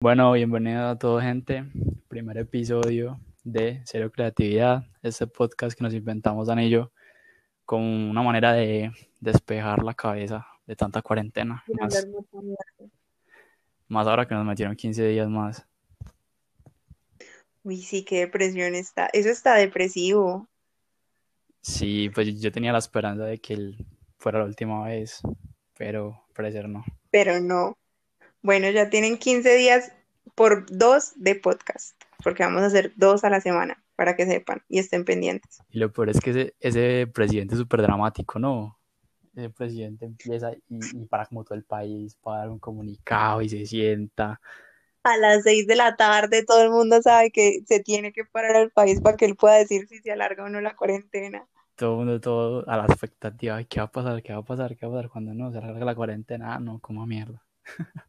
Bueno, bienvenido a toda gente. Primer episodio de Cero Creatividad, este podcast que nos inventamos Dan y yo con una manera de despejar la cabeza de tanta cuarentena. Más, más ahora que nos metieron 15 días más. Uy, sí, qué depresión está. Eso está depresivo. Sí, pues yo tenía la esperanza de que él fuera la última vez, pero parecer no. Pero no. Bueno, ya tienen 15 días por dos de podcast, porque vamos a hacer dos a la semana, para que sepan y estén pendientes. Y lo peor es que ese, ese presidente es súper dramático, ¿no? Ese presidente empieza y, y para como todo el país, para dar un comunicado y se sienta. A las 6 de la tarde todo el mundo sabe que se tiene que parar al país para que él pueda decir si se alarga o no la cuarentena. Todo el mundo, todo a la expectativa qué va a pasar, qué va a pasar, qué va a pasar cuando no se alarga la cuarentena. Ah, no, como mierda.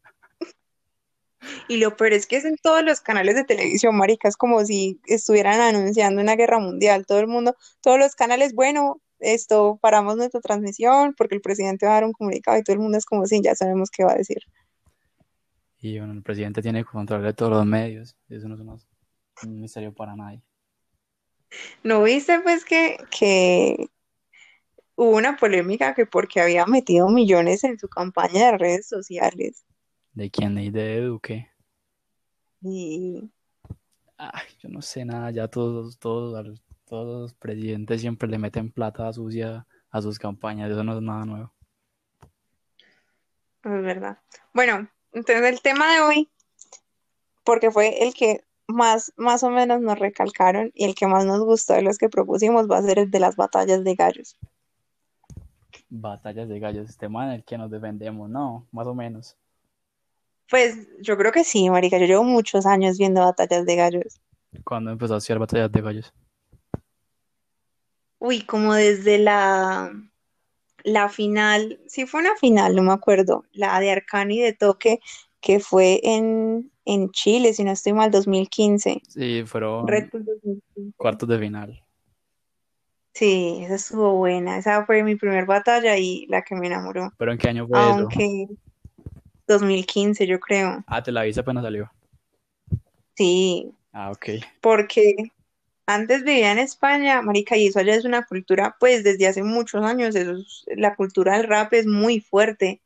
Y lo peor es que es en todos los canales de televisión, marica, es como si estuvieran anunciando una guerra mundial. Todo el mundo, todos los canales, bueno, esto, paramos nuestra transmisión porque el presidente va a dar un comunicado y todo el mundo es como si ya sabemos qué va a decir. Y bueno, el presidente tiene control de todos los medios. Eso no es un misterio para nadie. ¿No viste pues que, que hubo una polémica que porque había metido millones en su campaña de redes sociales? ¿De quién? ¿De de Duque? Y Ay, yo no sé nada. Ya todos, todos, todos los presidentes siempre le meten plata sucia a sus campañas. Eso no es nada nuevo. es verdad. Bueno, entonces el tema de hoy, porque fue el que más, más o menos nos recalcaron y el que más nos gustó de los que propusimos, va a ser el de las batallas de gallos. Batallas de gallos. Este man en el que nos defendemos, no, más o menos. Pues yo creo que sí, marica, yo llevo muchos años viendo batallas de gallos. Cuando empezó a hacer batallas de gallos. Uy, como desde la, la final, sí fue una final, no me acuerdo, la de Arcani de Toque, que fue en, en Chile, si no estoy mal, 2015. Sí, fueron Red Bull 2015. cuartos de final. Sí, esa estuvo buena, esa fue mi primer batalla y la que me enamoró. ¿Pero en qué año fue eso? Aunque 2015, yo creo. Ah, te la avisé apenas salió. Sí, Ah, ok. porque antes vivía en España, marica, y eso allá es una cultura, pues desde hace muchos años, eso es- la cultura del rap es muy fuerte.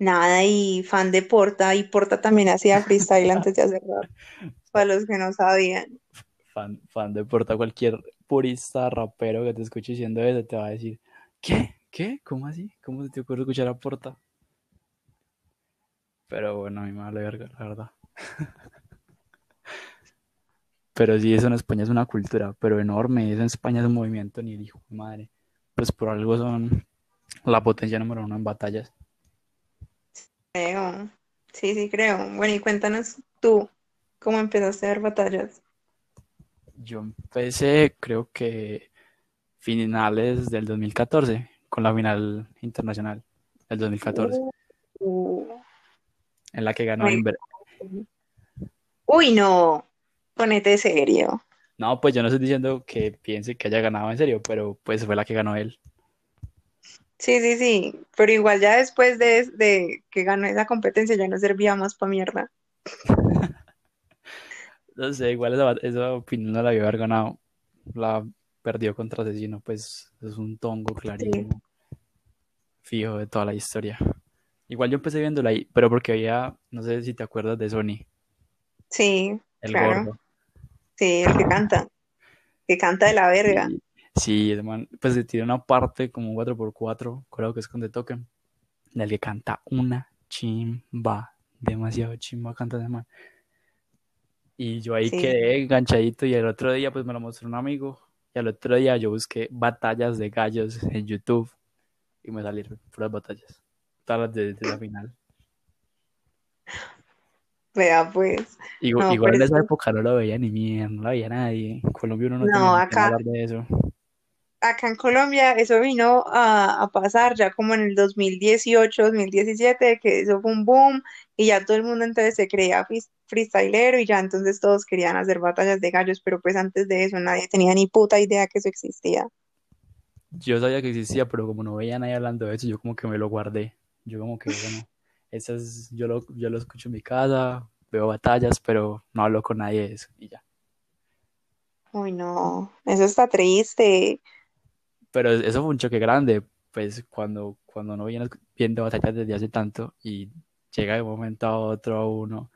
Nada, y fan de Porta, y Porta también hacía freestyle antes de hacer rap, para los que no sabían. Fan, fan de Porta, cualquier purista rapero que te escuche diciendo eso te va a decir, ¿qué? ¿Qué? ¿Cómo así? ¿Cómo se te ocurre escuchar a Porta? Pero bueno, a mí me vale verga, la verdad. Pero sí, eso en España es una cultura, pero enorme. Eso en España es un movimiento ni el hijo de madre. Pues por algo son la potencia número uno en batallas. Creo, sí, sí, creo. Bueno, y cuéntanos tú, ¿cómo empezaste a ver batallas? Yo empecé, creo que finales del 2014, con la final internacional del 2014, Uh, en la que ganó me- Inver. Uy, no, ponete serio. No, pues yo no estoy diciendo que piense que haya ganado en serio, pero pues fue la que ganó él. Sí, sí, sí, pero igual ya después de, de que ganó esa competencia ya no servía más para mierda. No sé, igual esa, esa opinión no la había haber ganado. La perdió contra Asesino, pues es un tongo clarísimo, fijo de toda la historia. Igual yo empecé viéndola ahí, pero porque había, no sé si te acuerdas de Sony, Sí, el claro. gordo. sí, el que canta, que canta de la verga. Sí, sí, man, pues se tiene una parte como un 4x4, creo que es con The Token, en el que canta una chimba, demasiado chimba canta ese man. Y yo ahí Sí. quedé enganchadito y el otro día pues me lo mostró un amigo y al otro día yo busqué batallas de gallos en YouTube y me salieron puras batallas, todas las de, de la final. Vea, pues. Igual, No, igual en esa época no lo veía ni mierda, no lo veía nadie. En Colombia uno no No, tiene ni que acá- hablar de eso. Acá en Colombia eso vino a, a pasar ya como en el 2018, 2017, que eso fue un boom y ya todo el mundo entonces se creía freestylero y ya entonces todos querían hacer batallas de gallos, pero pues antes de eso nadie tenía ni puta idea que eso existía. Yo sabía que existía, pero como no veía a nadie hablando de eso, yo como que me lo guardé. Yo como que, bueno, esa es, yo lo, yo lo escucho en mi casa, veo batallas, pero no hablo con nadie de eso y ya. Uy, no, eso está triste. Pero eso fue un choque grande, pues cuando, cuando uno viene viendo batallas desde hace tanto y llega de un momento a otro a uno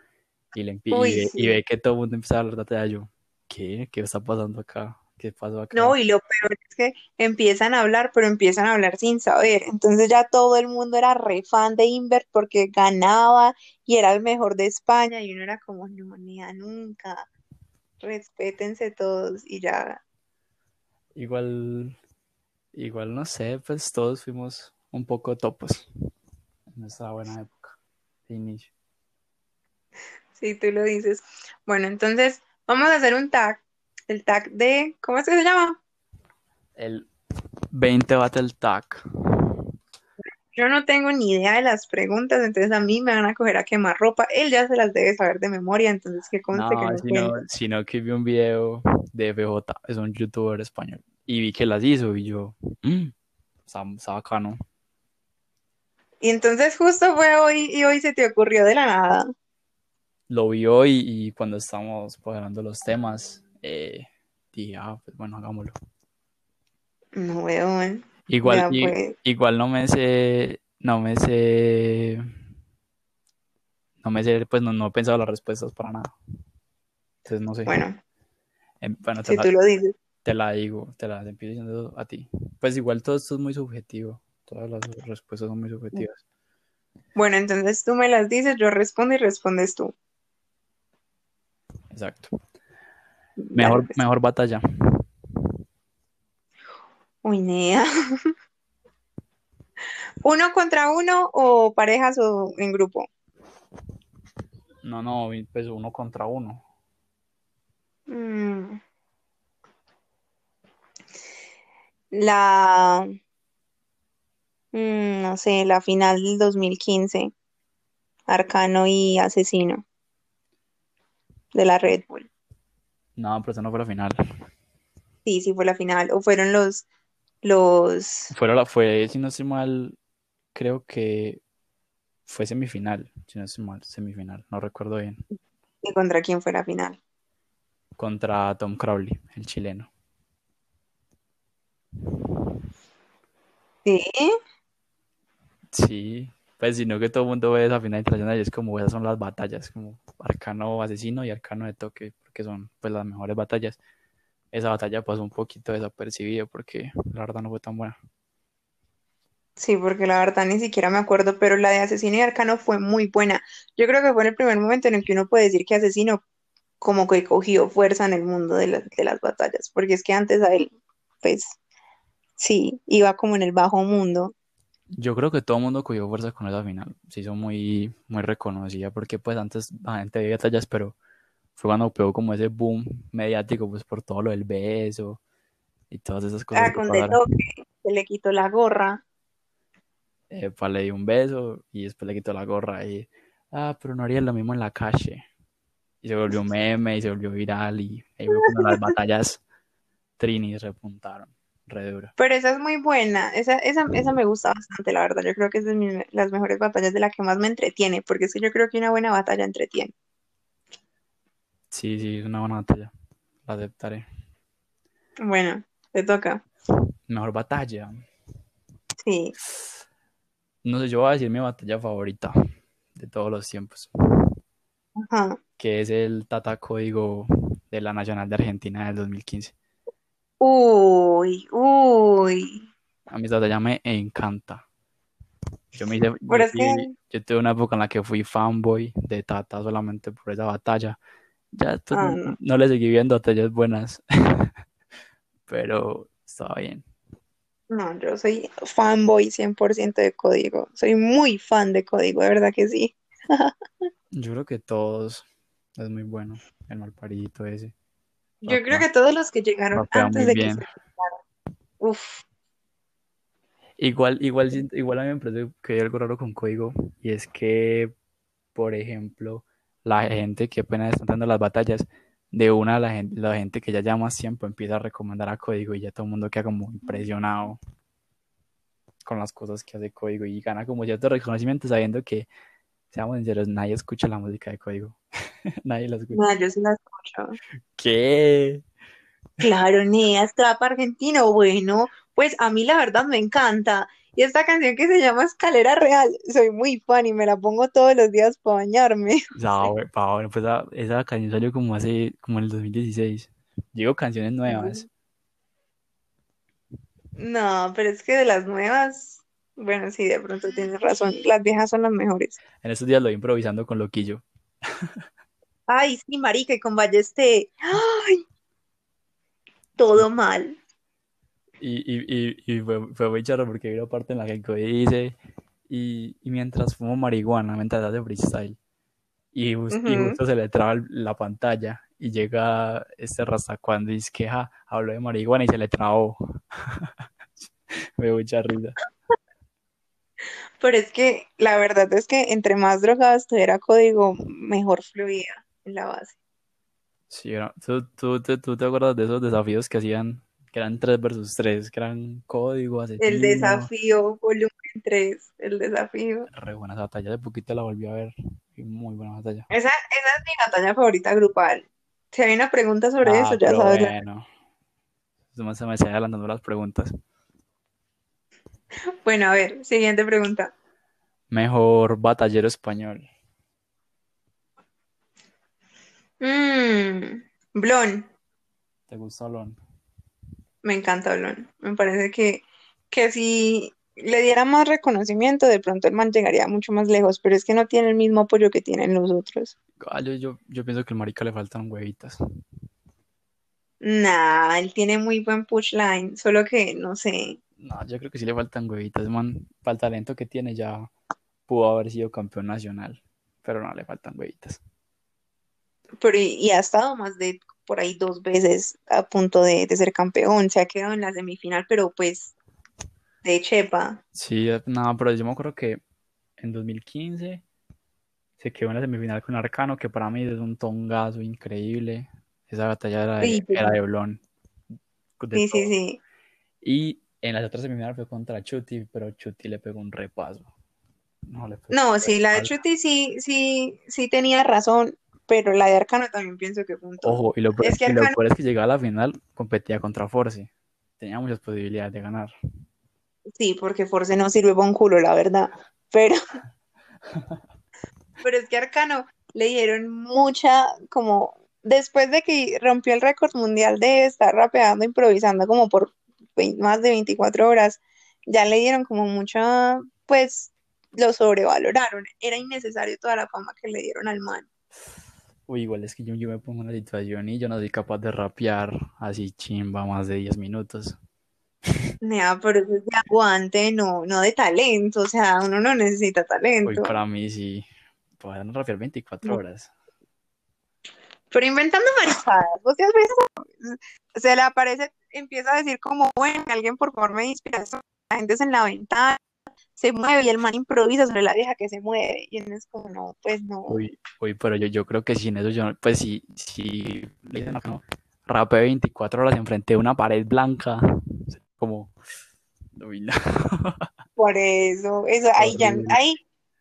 y, le y, Uy, y sí. ve que todo el mundo empieza a hablar de batalla, yo, ¿qué? ¿Qué está pasando acá? ¿Qué pasó acá? No, y lo peor es que empiezan a hablar, pero empiezan a hablar sin saber. Entonces ya todo el mundo era re fan de Invert porque ganaba y era el mejor de España y uno era como, no, ni a nunca. Respétense todos y ya. Igual, igual no sé, pues todos fuimos un poco topos en esa buena época de inicio. Sí, tú lo dices. Bueno, entonces vamos a hacer un tag. El tag de, ¿cómo es que se llama? El 20 Battle Tag. Yo no tengo ni idea de las preguntas, entonces a mí me van a coger a quemar ropa. Él ya se las debe saber de memoria, entonces que conste que No, no sino, que vi un video de FJ, es un youtuber español, y vi que las hizo y yo, mmm, está, está bacano. Y entonces justo fue hoy y hoy se te ocurrió de la nada. Lo vi hoy y cuando estábamos hablando los temas, eh, dije, ah, pues bueno, hagámoslo. No, weón. Igual, Ya pues. igual no me sé, no me sé, no me sé, pues no, no he pensado las respuestas para nada. Entonces no sé. Bueno, Em, bueno, te si la, tú lo dices. te la digo, te la empiezo diciendo a ti. Pues igual todo esto es muy subjetivo. Todas las respuestas son muy subjetivas. Bueno, entonces tú me las dices, yo respondo y respondes tú. Exacto. Mejor, mejor batalla. Uy, nea. ¿Uno contra uno o parejas o en grupo? No, no, pues uno contra uno. Mm. La, mm, no sé, la final del 2015, Arcano y Asesino de la Red Bull. No, pero eso no fue la final. Sí, sí fue la final. O fueron los, los, Fuera la, fue, si no estoy mal, creo que fue semifinal. Si no estoy mal, semifinal. No recuerdo bien. ¿y contra quién fue la final? Contra Tom Crowley, el chileno. Sí, Sí, pues sino que todo el mundo ve esa final internacional y es como esas son las batallas, como Arcano Asesino y Arcano de Toque, porque son pues las mejores batallas. Esa batalla pasó un poquito desapercibida porque la verdad no fue tan buena. sí, porque la verdad ni siquiera me acuerdo, pero la de Asesino y Arcano fue muy buena. Yo creo que fue en el primer momento en el que uno puede decir que Asesino como que cogió fuerza en el mundo de, la- de las batallas, porque es que antes a él, pues, sí, iba como en el bajo mundo. Yo creo que todo el mundo cogió fuerza con esa final. Se hizo muy, muy reconocida porque pues antes la gente veía batallas, pero fue cuando pegó como ese boom mediático pues por todo lo del beso y todas esas cosas Ah, que con De pasaron. Toque, se le quitó la gorra. Eh, pues, le dio un beso y después le quitó la gorra y, ah, pero no haría lo mismo en la calle. Y se volvió meme y se volvió viral y ahí fue cuando las batallas Trini repuntaron, re duro. Pero esa es muy buena, esa, esa, esa me gusta bastante, la verdad. Yo creo que es de mis- las mejores batallas de la que más me entretiene, porque es que yo creo que una buena batalla entretiene. Sí, sí, es una buena batalla, la aceptaré. Bueno, te toca. Mejor batalla. Sí. No sé, yo voy a decir mi batalla favorita de todos los tiempos, Ajá. que es el Tata Código de la Nacional de Argentina del 2015. Uy, uy. A mí esa batalla me encanta. Yo me hice, fui- yo tuve una época en la que fui fanboy de Tata solamente por esa batalla. Ya después ah, no, le seguí viendo batallas buenas, pero estaba bien. No, yo soy fanboy 100% de Código. Soy muy fan de Código, de verdad que sí. Yo creo que todos es muy bueno, el malparidito ese. Yo creo que todos los que llegaron antes de que se. Uf, Igual, igual, igual a mí me parece que hay algo raro con código y es que, por ejemplo, la gente que apenas está dando las batallas, de una la gente, la gente que ya lleva más tiempo empieza a recomendar a código y ya todo el mundo queda como impresionado con las cosas que hace código y gana como cierto reconocimiento sabiendo que seamos sinceros, nadie escucha la música de código. nadie la escucha. No, yo sí la escucho. ¿Qué? Claro, Neas, trap argentino, bueno, pues a mí la verdad me encanta. Y esta canción que se llama Escalera Real, soy muy fan y me la pongo todos los días para bañarme. No, güey, pa, bueno, pues esa, esa canción salió como hace, como en el 2016. Digo canciones nuevas. No, pero es que de las nuevas, bueno, sí, de pronto tienes razón, las viejas son las mejores. En estos días lo voy improvisando con Loquillo. Ay, sí, marica, y con Balleste, ay, todo mal. Y, y, y, y fue, fue muy charro porque vi una parte en la que el Cody dice, y, y mientras fumo marihuana, mientras hace freestyle, y, y Ujú. justo se le traba la pantalla, y llega este rasta cuando dice que ja, habló de marihuana y se le trabó. Me dio mucha risa. Pero es que la verdad es que entre más drogado estuviera código, mejor fluía en la base. Sí, ¿tú, tú, te- tú te acuerdas de esos desafíos que hacían, que eran 3 versus 3, que eran código, El desafío, volumen 3, el desafío. Re buena batalla, de poquito la volví a ver. Muy buena batalla. Esa, esa es mi batalla favorita grupal. Si hay una pregunta sobre Ah, eso, ya sabes. bueno. Se me, se me está adelantando las preguntas. Bueno, a ver, siguiente pregunta. Mejor batallero español. Mmm, Blon, ¿Te gusta Olón? Me encanta Blon. Me parece que, que si le diera más reconocimiento, de pronto el man llegaría mucho más lejos, pero es que no tiene el mismo apoyo que tienen los otros. Ah, yo, yo, yo pienso que al marica le faltan huevitas. Nah, él tiene muy buen push line, solo que no sé. No, yo creo que sí le faltan huevitas, man. Para el talento que tiene ya pudo haber sido campeón nacional. Pero no le faltan huevitas. Pero y, y ha estado más de por ahí dos veces a punto de, de ser campeón. Se ha quedado en la semifinal, pero pues de chepa. Sí, no, pero yo me acuerdo que en 2015 se quedó en la semifinal con Arcano, que para mí es un tongazo increíble. Esa batalla era de, Sí, sí. era de Blon. de Sí, sí, todo. sí. Y en las otras semifinales fue contra Chuti, pero Chuti le pegó un repaso. No, le pegó No, un sí, la de. Chuti sí, sí, sí tenía razón, pero la de Arcano también pienso que tongo. Ojo, y lo, peor, Es que y lo peor es que llegaba a la final, competía contra Force. Tenía muchas posibilidades de ganar. sí, porque Force no sirve para un culo, la verdad. Pero, pero es que Arcano le dieron mucha, como, después de que rompió el récord mundial de estar rapeando, improvisando como por más de 24 horas, ya le dieron como mucha, pues, lo sobrevaloraron. Era innecesario toda la fama que le dieron al man. Uy, igual es que yo, yo me pongo en una situación y yo no soy capaz de rapear así chimba más de 10 minutos. Nea, pero eso es de aguante, no, no de talento, o sea, uno no necesita Uy, talento. para mí sí. Pueden rapear 24 No. horas. Pero inventando maricadas, vos te has visto, se le aparece, empieza a decir como, bueno, alguien por favor me inspira, la gente es en la ventana, se mueve y el man improvisa sobre la vieja que se mueve, y uno es como, no, pues no, Uy, uy, pero yo, yo creo que sin eso yo, pues si, si le dicen acá, no, rapeo 24 horas enfrente de una pared blanca, como, uy, no. por eso, eso, ahí ya, ahí,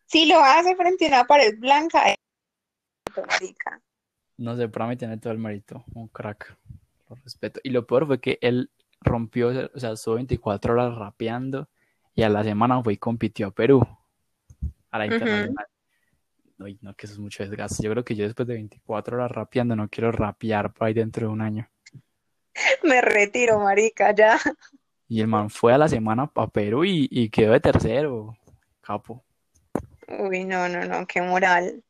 si lo hace frente a una pared blanca, ahí. No sé, para mí tiene todo el mérito, un crack, lo respeto. Y lo peor fue que él rompió, o sea, estuvo 24 horas rapeando y a la semana fue y compitió a Perú, a la internacional. Uy, no, que eso es mucho desgaste. Yo creo que yo después de 24 horas rapeando no quiero rapear por ahí dentro de un año. Me retiro, marica, ya. Y el man fue a la semana a Perú y, y quedó de tercero, capo. Uy, no, no, no, qué moral.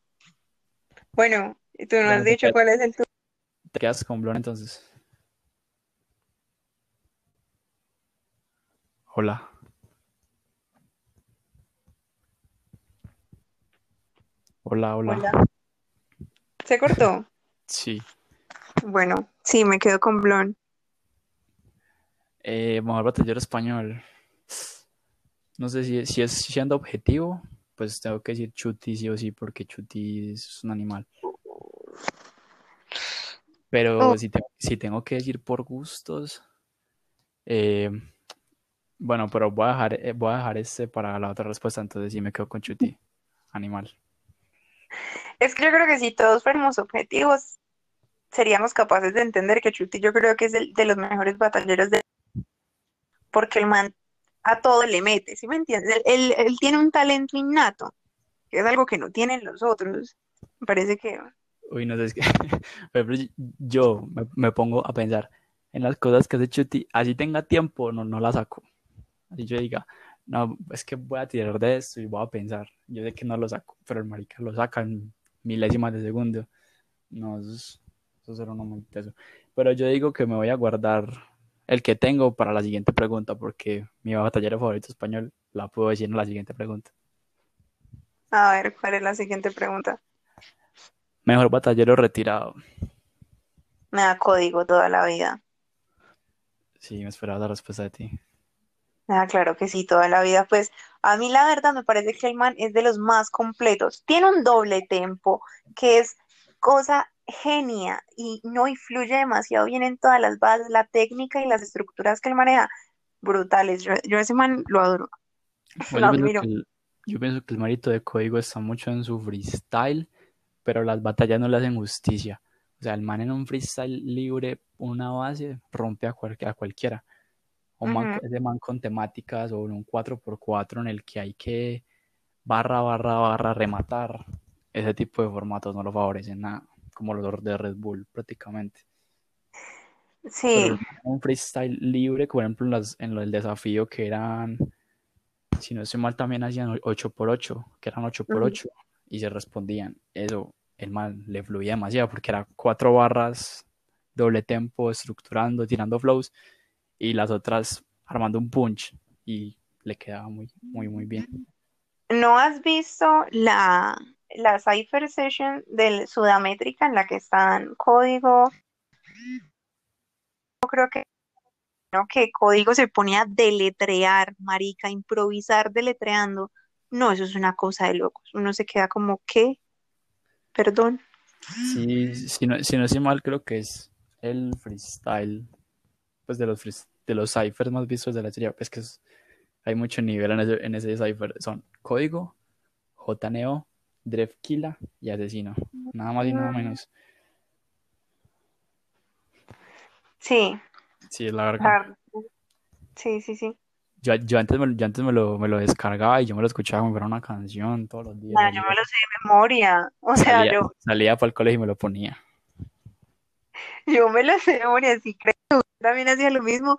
Bueno, y tú no has dicho cuál es el tuyo. te quedas con Blon entonces. Hola. Hola, hola. Hola. ¿Se cortó? Sí. Bueno, sí, me quedo con Blon. Eh, mejor batallero español. No sé si, si es siendo objetivo, pues tengo que decir Chuti sí o sí, porque Chuti es un animal. Pero Oh, si, te- si tengo que decir por gustos, eh, bueno, pero voy a dejar, eh, voy a dejar este para la otra respuesta, entonces sí me quedo con Chuti, animal. Es que yo creo que si todos fuéramos objetivos, seríamos capaces de entender que Chuti yo creo que es el, de los mejores batalleros de... Porque el man a todo le mete, ¿sí me entiendes? Él, tiene un talento innato, que es algo que no tienen los otros. Me parece que... Uy, no sé, es que yo me, me pongo a pensar en las cosas que hace Chuti, así tenga tiempo, no, no la saco. Así yo diga, no, es que voy a tirar de esto y voy a pensar. Yo sé que no lo saco, pero el marica lo saca en milésimas de segundo. No, eso, es- eso será uno muy teso. Pero yo digo que me voy a guardar el que tengo para la siguiente pregunta, porque mi batallero favorito español la puedo decir en la siguiente pregunta. A ver, ¿cuál es la siguiente pregunta? Mejor batallero retirado. Me da código toda la vida. Sí, me esperaba la respuesta de ti. Ah, claro que sí, toda la vida. Pues a mí la verdad me parece que el man es de los más completos. Tiene un doble tempo que es cosa genia y no influye demasiado bien en todas las bases, la técnica y las estructuras que él maneja, brutales. Yo, yo a ese man lo adoro, Bueno, lo yo pienso admiro. que el, yo pienso que el marito de código está mucho en su freestyle, pero las batallas no le hacen justicia. O sea, el man en un freestyle libre, una base, rompe a, cual- a cualquiera. Un man, ese man con temáticas o un 4x4 en el que hay que barra, barra, barra, rematar. Ese tipo de formatos no lo favorecen nada, como los de Red Bull prácticamente. Pero Sí, el en un freestyle libre, por ejemplo, en, las, en del desafío que eran si no estoy mal, también hacían 8x8, que eran 8x8, y se respondían. Eso, el man le fluía demasiado, porque era cuatro barras, doble tempo, estructurando, tirando flows, y las otras armando un punch, y le quedaba muy, muy, muy bien. ¿no has visto la, la Cypher Session del Sudamétrica en la que están Código? Yo creo que ¿no? que Código se pone a deletrear, marica, improvisar deletreando. No, eso es una cosa de locos. Uno se queda como, ¿qué? Perdón. Sí, si no, si no estoy mal, creo que es el freestyle, pues de los, frees- de los ciphers más vistos de la serie. Es que es- hay mucho nivel en ese, en ese cipher. Son Código, JNO, Drefkila y Asesino. Nada más y nada menos. Sí, Sí, es la verdad. Sí, sí, sí. Yo, yo antes, me, lo- yo antes me, lo, me lo descargaba y yo me lo escuchaba como fuera una canción todos los días. Así. yo me lo sé de memoria. O sea, Salía, yo, salía para el colegio y me lo ponía. Yo me lo sé de memoria, sí creo. También hacía lo mismo.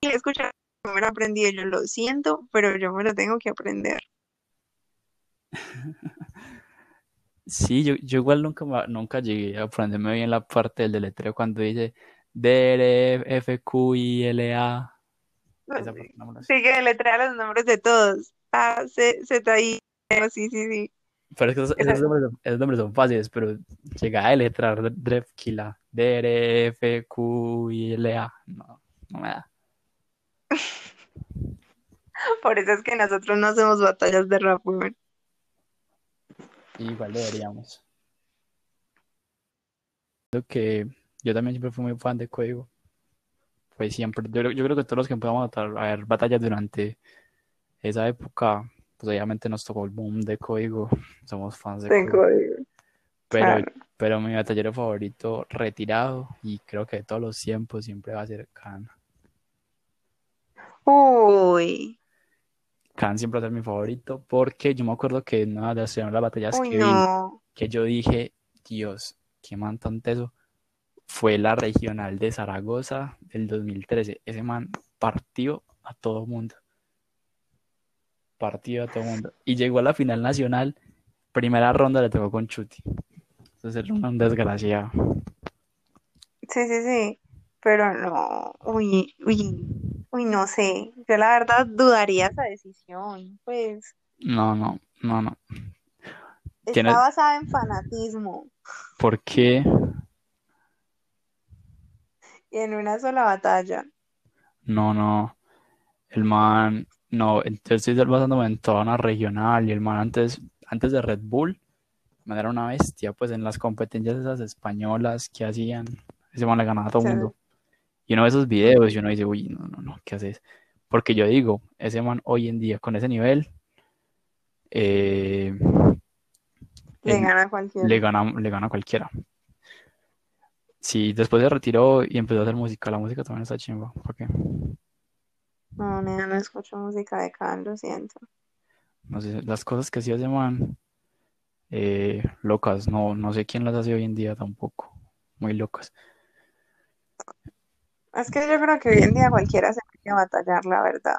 Y escuchar, no me lo aprendí. Yo lo siento, pero yo me lo tengo que aprender. Sí, yo, yo igual nunca, nunca llegué a aprenderme bien la parte del deletreo cuando dice D, R, F, Q, I, L, A. Esa la. Sí, que deletrea los nombres de todos. A, C, Z, I. Sí, sí, sí. Pero es que esos, nombres, son- esos nombres son fáciles, pero llegar a deletrear Drefkila, D, R, F, Q, I, L, A. No, no me da. Por eso es que nosotros no hacemos batallas de rap. Igual deberíamos. Creo que yo también siempre fui muy fan de Código. Pues siempre, yo, creo- yo creo que todos los que empezamos a, a ver batallas durante esa época, pues obviamente nos tocó el boom de Código. Somos fans de Código. Pero, claro. pero mi batallero favorito retirado, y creo que de todos los tiempos, siempre va a ser Khan. Uy, Khan siempre va a ser mi favorito, porque yo me acuerdo que en una de las primeras batallas uy, que vi, que yo dije, Dios, qué man tan teso, fue la regional de Zaragoza del 2013. Ese man partió a todo mundo. Partió a todo mundo. Y llegó a la final nacional, primera ronda le tocó con Chuti. Entonces era un desgraciado. Sí, sí, sí. Pero no. Uy, uy, uy, no sé. Yo la verdad dudaría esa decisión. Pues No, no, no, no. Está basada en fanatismo ¿Por qué? y en una sola batalla. No, no. El man, no, entonces estoy basándome en toda una regional y el man antes, antes de Red Bull, man era una bestia, pues en las competencias esas españolas que hacían, ese man le ganaba a todo el Sí. mundo. Y uno ve esos videos y uno dice, uy, no, no, no, ¿qué haces? Porque yo digo, ese man hoy en día con ese nivel, eh, Le gana a cualquiera. le gana, le gana a cualquiera. Sí, después se retiró y empezó a hacer música. La música también está chimba. ¿Por qué? No, nena, no escucho música de Khan, lo siento. No sé, las cosas que hacía ese man, eh, locas. No, no sé quién las hace hoy en día tampoco. Muy locas. Es que yo creo que hoy en día cualquiera se puede batallar, la verdad.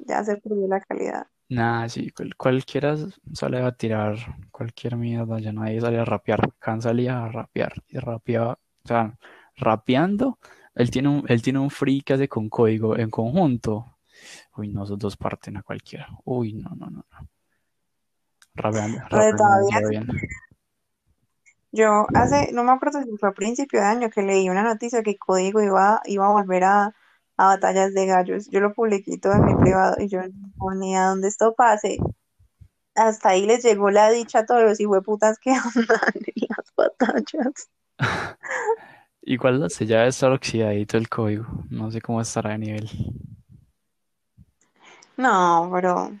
Ya se perdió la calidad. Nada, sí, cual- cualquiera sale a tirar cualquier mierda, ya nadie sale a rapear. Khan salía a rapear y rapeaba, o sea, rapeando, él tiene un, él tiene un free que hace con código en conjunto. Uy, no, esos dos parten a cualquiera. Uy, no, no, no, no. Todavía demasiado bien. Yo hace, no me acuerdo si fue a principio de año que leí una noticia que Código iba, iba a volver a, a batallas de gallos. Yo lo publiqué todo en mi privado y yo no ponía donde esto pase. Hasta ahí les llegó la dicha a todos los hijueputas que andan en las batallas. Igual la ya debe estar oxidadito el código. No sé cómo estará de nivel. No, pero,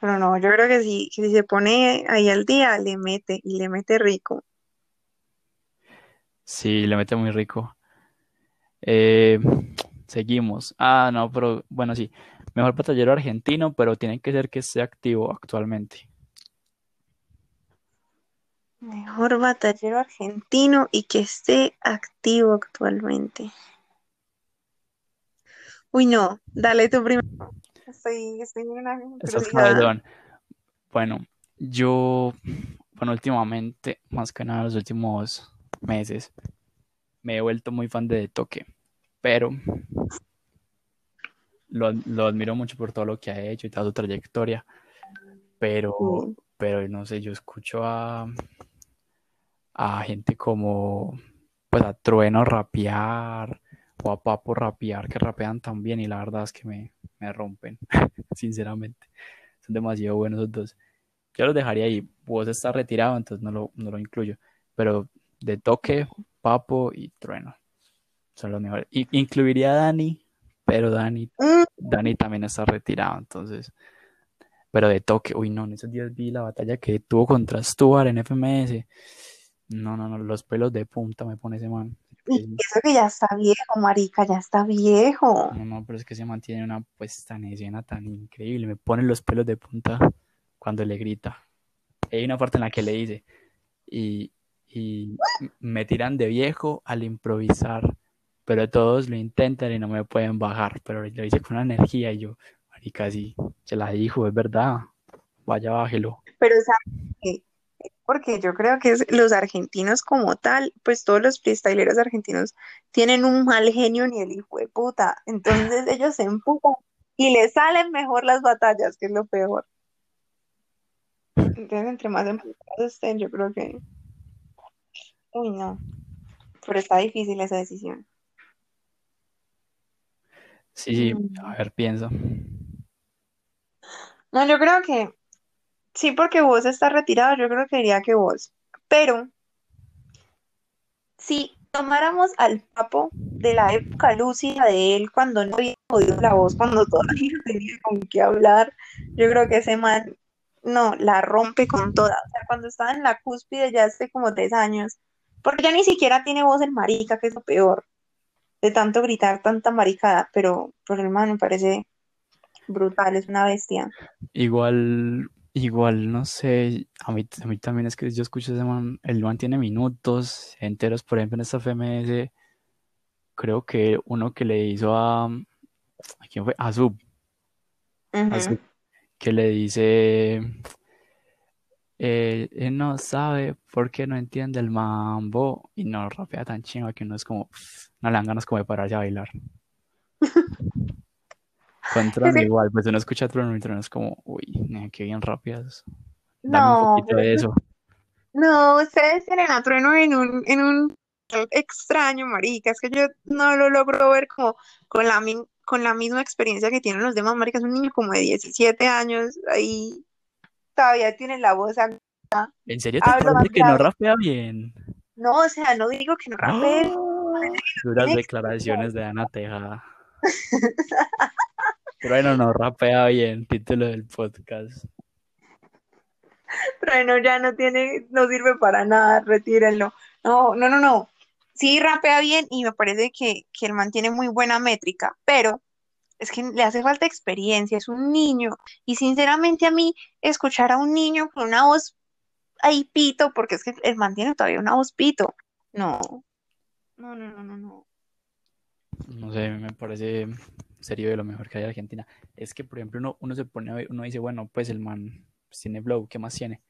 pero no, yo creo que si, que si se pone ahí al día, le mete y le mete rico. Sí, le mete muy rico. Eh, seguimos. Ah, no, pero bueno, sí. Mejor batallero argentino, pero tiene que ser que esté activo actualmente. Mejor batallero argentino y que esté activo actualmente. Uy, no, dale tú primero. Estoy, estoy en una Estás cabezón. Bueno, yo, bueno, últimamente, más que nada los últimos meses, me he vuelto muy fan de De Toque, pero lo, lo admiro mucho por todo lo que ha hecho y toda su trayectoria, pero, pero no sé, yo escucho a, a gente como, pues a Trueno rapear o a Papo rapear, que rapean tan bien y la verdad es que me, me rompen, sinceramente. Son demasiado buenos los dos. Yo los dejaría ahí. Vos está retirado, entonces no lo, no lo incluyo. Pero de toque, Papo y Trueno son los mejores. Y, incluiría a Dani, pero Dani, Dani también está retirado, entonces. Pero de toque, uy, no, en esos días vi la batalla que tuvo contra Stuart en FMS. No, no, no, los pelos de punta me pone ese man. y eso que ya está viejo, marica, ya está viejo. No, no, pero es que se mantiene una puesta en escena tan increíble. Me pone los pelos de punta cuando le grita. Hay una parte en la que le dice, y, y me tiran de viejo al improvisar, pero todos lo intentan y no me pueden bajar. Pero lo dice con una energía y yo, marica, sí, se la dijo, es verdad. Vaya, bájelo. Pero, ¿sabes qué? Porque yo creo que los argentinos como tal, pues todos los freestyleros argentinos tienen un mal genio ni el hijo de puta. Entonces ellos se empujan y les salen mejor las batallas, que es lo peor. Entonces, entre más emputados estén, yo creo que... Uy, no. Pero está difícil esa decisión. Sí, Mm. a ver, piensa. No, yo creo que sí, porque vos estás retirado, yo creo que diría que vos. Pero si tomáramos al Papo de la época lúcida de él, cuando no había oído la voz, cuando todavía no tenía con qué hablar, yo creo que ese man, no, la rompe con toda. O sea, cuando estaba en la cúspide ya hace como tres años, porque ya ni siquiera tiene voz el marica, que es lo peor, de tanto gritar tanta maricada, pero, pero el man me parece brutal, es una bestia. Igual, igual, no sé, a mí, a mí también es que yo escucho ese man, el man tiene minutos enteros, por ejemplo, en esta FMS, creo que uno que le hizo a, ¿a quién fue? A Sub, a. Sub, que le dice, eh, él no sabe por qué no entiende el mambo, y no rapea tan chingo que uno es como, no le dan ganas como de pararse a bailar. Con Trono Sí. igual, pues uno escucha a Trono y Trono es como, uy, qué bien rápidas. Dame un No, poquito de eso. no, ustedes tienen a Trueno en un, en un extraño, marica. Es que yo no lo logro ver como con la, con la misma experiencia que tienen los demás, maricas. Un niño como de 17 años, ahí todavía tiene la voz. ¿En serio te parece que no rapea bien? No, o sea, no digo que no rapee. ¡Ah! Duras declaraciones de Ana Tejada. Bueno, no rapea bien, título del podcast. Trueno ya no tiene, no sirve para nada, retírenlo. No, no, no, no. Sí rapea bien y me parece que, que él mantiene muy buena métrica, pero es que le hace falta experiencia, es un niño. Y sinceramente a mí, escuchar a un niño con una voz ahí pito, porque es que él mantiene todavía una voz pito. No, no, no, no, no, no. No sé, me parece serio de lo mejor que hay en Argentina. Es que, por ejemplo, uno, uno se pone a ver, uno dice, bueno, pues el man pues, tiene flow, ¿qué más tiene?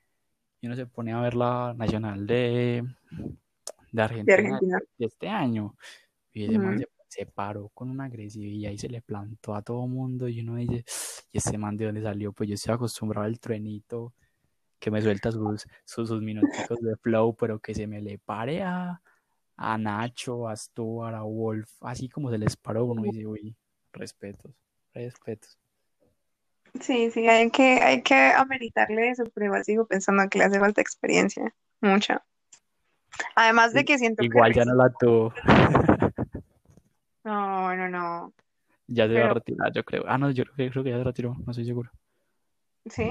Y uno se pone a ver la nacional de, de Argentina De Argentina. de este año. Y ese man se, se paró con una agresividad y se le plantó a todo mundo. Y uno dice, ¿y ese man de dónde salió? Pues yo estoy acostumbrado al truenito que me suelta sus, sus, sus minuticos de flow, pero que se me le pare a, a Nacho, a Stuart, a Wolf, así como se les paró, uno dice, uy, respetos, respetos. Sí, sí, hay que, hay que ameritarle eso, pero igual sigo pensando que le hace falta experiencia, mucha. Además de que siento que Igual ya no la tuvo, no, no, no. ya se va a retirar, yo creo. Ah, no, yo creo, que ya se retiró, no estoy seguro. sí,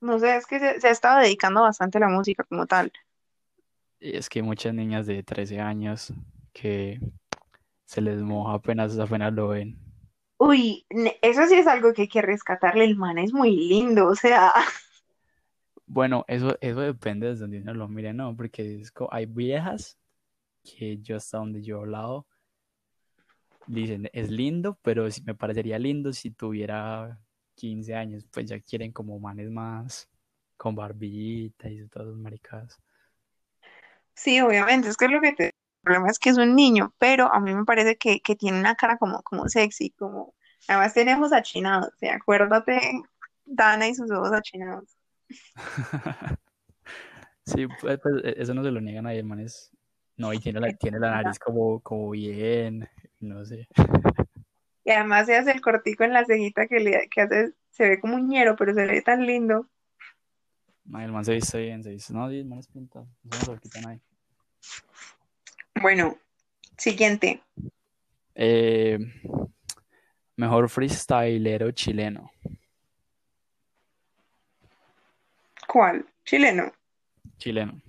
no sé, es que se, se ha estado dedicando bastante a la música como tal. Y es que muchas niñas de 13 años que se les moja apenas, apenas lo ven. Uy, eso sí es algo que hay que rescatarle, el man es muy lindo, o sea, Bueno, eso, eso depende de donde uno lo mire, ¿no? Porque es co- hay viejas que yo hasta donde yo he hablado dicen, es lindo, pero sí me parecería lindo si tuviera 15 años, pues ya quieren como manes más con barbita y todas esas maricadas. sí, obviamente, es que es lo que te... El problema es que es un niño, pero a mí me parece que, que tiene una cara como, como sexy, como... Además tiene ojos achinados, ¿sí? Acuérdate, Dana y sus ojos achinados. Sí, pues, pues, e- eso no se lo niegan a el man es... No, y tiene la, tiene la nariz como, como bien, no sé. Y además se hace el cortico en la cejita que le que hace, se ve como un ñero, pero se ve tan lindo. Ma, El man se viste bien, se viste... No, sí, el man es pintado, no se lo quita nadie. Bueno, siguiente. Eh, mejor freestylero chileno. ¿Cuál? Chileno. Chileno.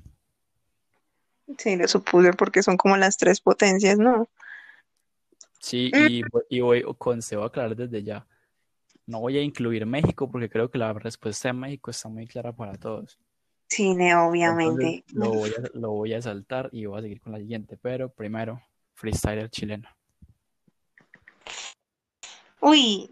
Sí, lo supuse porque son como las tres potencias, ¿no? Sí, Mm, y, voy- y voy con se a aclarar desde ya. No voy a incluir México porque creo que la respuesta de México está muy clara para todos. Cine, Entonces obviamente. lo voy a, lo voy a saltar y voy a seguir con la siguiente. Pero primero, freestyler chileno. Uy,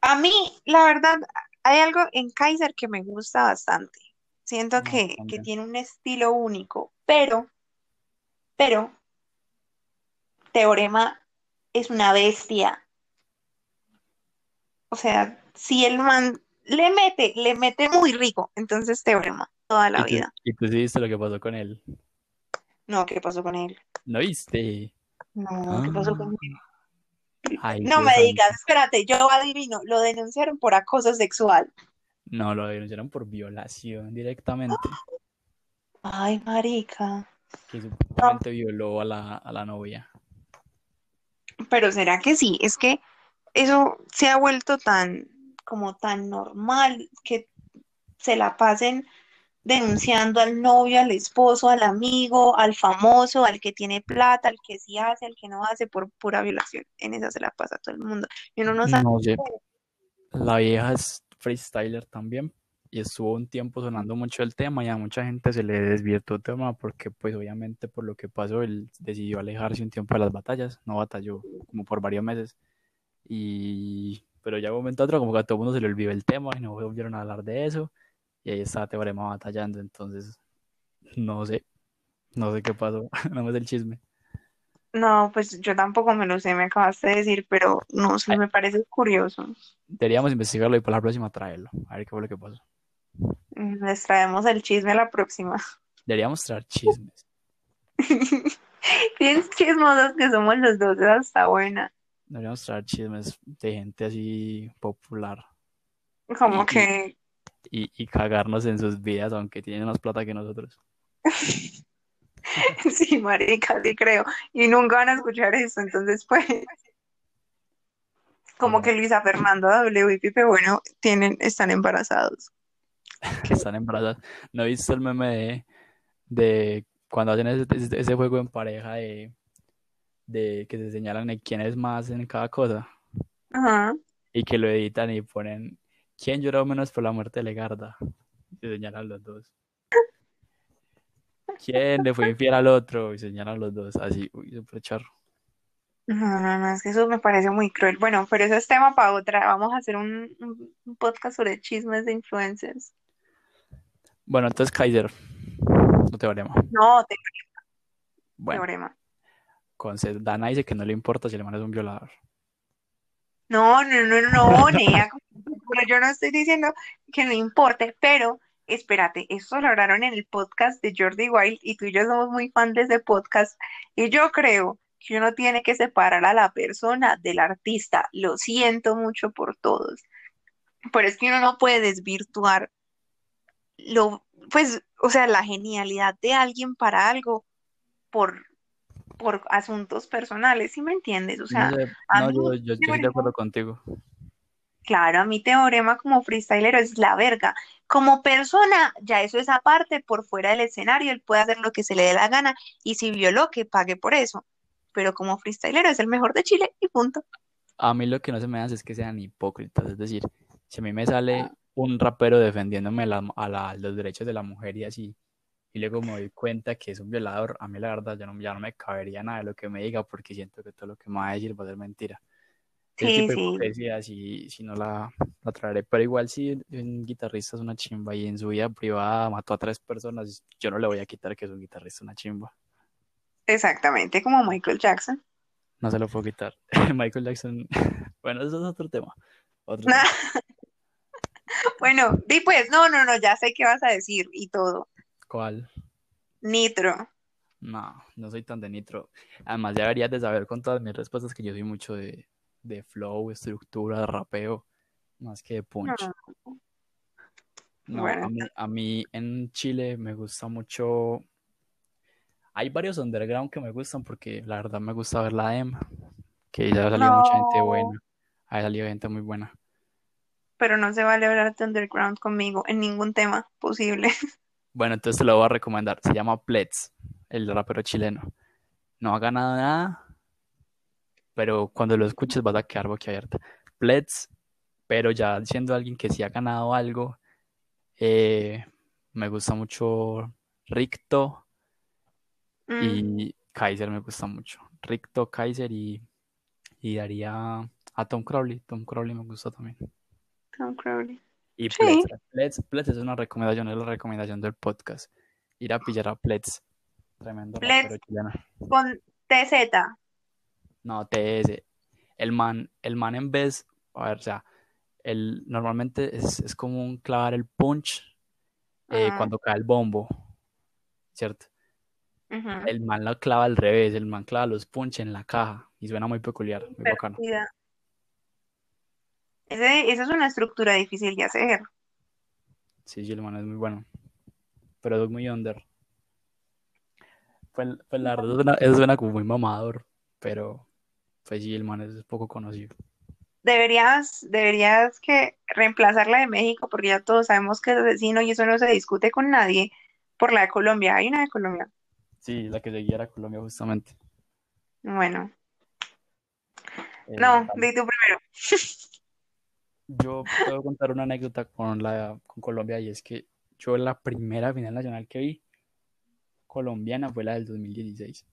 a mí, la verdad, hay algo en Kaiser que me gusta bastante. Siento que, que Bastante. tiene un estilo único, pero, pero, Teorema es una bestia. O sea, si el man le mete, le mete muy rico, entonces Teorema, toda la Y tú, vida. y tú sí viste lo que pasó con él. No, ¿qué pasó con él? ¿No viste? No, ¿qué pasó con Ah, él? ay, No me digas, espérate, yo adivino, lo denunciaron por acoso sexual. No, lo denunciaron por violación directamente. Ay, marica. Que No, supuestamente violó a la, a la novia. pero ¿será que sí? Es que eso se ha vuelto tan, como tan normal que se la pasen denunciando al novio, al esposo, al amigo, al famoso, al que tiene plata, al que sí hace, al que no hace por pura violación. En esa se la pasa todo el mundo. Y uno no sabe. No sé. La vieja es freestyler también y estuvo un tiempo sonando mucho el tema y a mucha gente se le desvirtuó el tema porque pues obviamente por lo que pasó él decidió alejarse un tiempo de las batallas, no batalló como por varios meses y pero ya de un momento a otro como que a todo el mundo se le olvidó el tema y no volvieron a hablar de eso y ahí estaba Teorema batallando entonces no sé, no sé qué pasó, no me sé el chisme. No, pues yo tampoco me lo sé, me acabaste de decir, pero no sé, Ay, me parece curioso. deberíamos investigarlo y para la próxima traerlo, a ver qué fue lo que pasó. Les traemos el chisme a la próxima. Deberíamos traer chismes. Bien chismosos que somos los dos, esa está buena. Deberíamos traer chismes de gente así popular Como y, que, y, y cagarnos en sus vidas, aunque tienen más plata que nosotros. sí, marica, sí creo. Y nunca van a escuchar eso, entonces pues, como que. Luisa Fernanda W y Pipe Bueno tienen, están embarazados. que están embarazadas. ¿No he visto el meme de, de cuando hacen ese juego en pareja de, de que se señalan de quién es más en cada cosa Ajá. y que lo editan y ponen quién lloró menos por la muerte de Legarda? Y se señalan los dos. ¿Quién le fue infiel al otro? Y señalan los dos. Así, uy, súper charro. No, no, no, es que eso me parece muy cruel. Bueno, pero eso es tema para otra. Vamos a hacer un, podcast sobre chismes de influencers. Bueno, entonces Kaiser, no teorema. No, te- Bueno, teorema. Con Dana dice que no le importa si el man es un violador. No, no, no, no, Nea, yo no estoy diciendo que no importe, pero espérate, esto lo hablaron en el podcast de Jordi Wild y tú y yo somos muy fan de ese podcast y yo creo que uno tiene que separar a la persona del artista. Lo siento mucho por todos, pero es que uno no puede desvirtuar lo, pues, o sea, la genialidad de alguien para algo por, por asuntos personales, ¿sí me entiendes? O sea, no, yo, yo, yo estoy de acuerdo contigo. Claro, a mí Teorema como freestylero es la verga. Como persona, ya eso es aparte, por fuera del escenario, él puede hacer lo que se le dé la gana y si violó, que pague por eso. Pero como freestylero es el mejor de Chile y punto. A mí lo que no se me hace es que sean hipócritas. Es decir, si a mí me sale un rapero defendiéndome la- a la- los derechos de la mujer y así, y luego me doy cuenta que es un violador, a mí la verdad ya no, ya no me cabería nada de lo que me diga porque siento que todo lo que me va a decir va a ser mentira. Sí, tipo de sí. hipocresía si, si no la, la traeré. Pero igual si un guitarrista es una chimba y en su vida privada mató a tres personas, yo no le voy a quitar que es un guitarrista una chimba. Exactamente, como Michael Jackson. No se lo puedo quitar. Michael Jackson, bueno, eso es otro tema. Otro tema. Bueno, di pues, no, no, no, ya sé qué vas a decir y todo. ¿Cuál? Nitro. No, no soy tan de nitro. Además, ya deberías de saber con todas mis respuestas que yo soy mucho de, de flow, estructura, de rapeo, más que de punch. No. No, Bueno. a mí, a mí en Chile me gusta mucho. Hay varios underground que me gustan porque la verdad me gusta ver la EM, que ya ha salido mucha gente buena. Ha salido gente muy buena. Pero no se vale hablar de underground conmigo en ningún tema posible. Bueno, entonces te lo voy a recomendar. Se llama Plets, el rapero chileno. No ha ganado nada, pero cuando lo escuches vas a quedar boquiabierta. Plets, pero ya siendo alguien que sí ha ganado algo, eh, me gusta mucho Ricto Mm, y Kaiser me gusta mucho. Ricto, Kaiser y, y daría a Tom Crowley. Tom Crowley me gusta también. Tom Crowley. Y Sí. Plets, Plets, Plets es una recomendación, es la recomendación del podcast. Ir a pillar a Plets. Tremendo Plets. Con TZ. No, TS. El man, el man en vez, a ver, o sea, el, normalmente es, es común clavar el punch eh, cuando cae el bombo, ¿cierto? El man lo clava al revés, el man clava los punch en la caja y suena muy peculiar, muy bacano. Ese- esa es una estructura difícil de hacer. Sí, sí, el man es muy bueno, pero es muy under. Pues, pues la verdad suena, eso suena como muy mamador, pero pues sí, el man es poco conocido. Deberías, deberías que reemplazar la de México, porque ya todos sabemos que es vecino y eso no se discute con nadie, por la de Colombia. Hay una de Colombia. Sí, la que seguía era Colombia justamente. Bueno, Eh, no, di tú primero. Yo puedo contar una anécdota con la con Colombia y es que yo la primera final nacional que vi colombiana fue la del 2016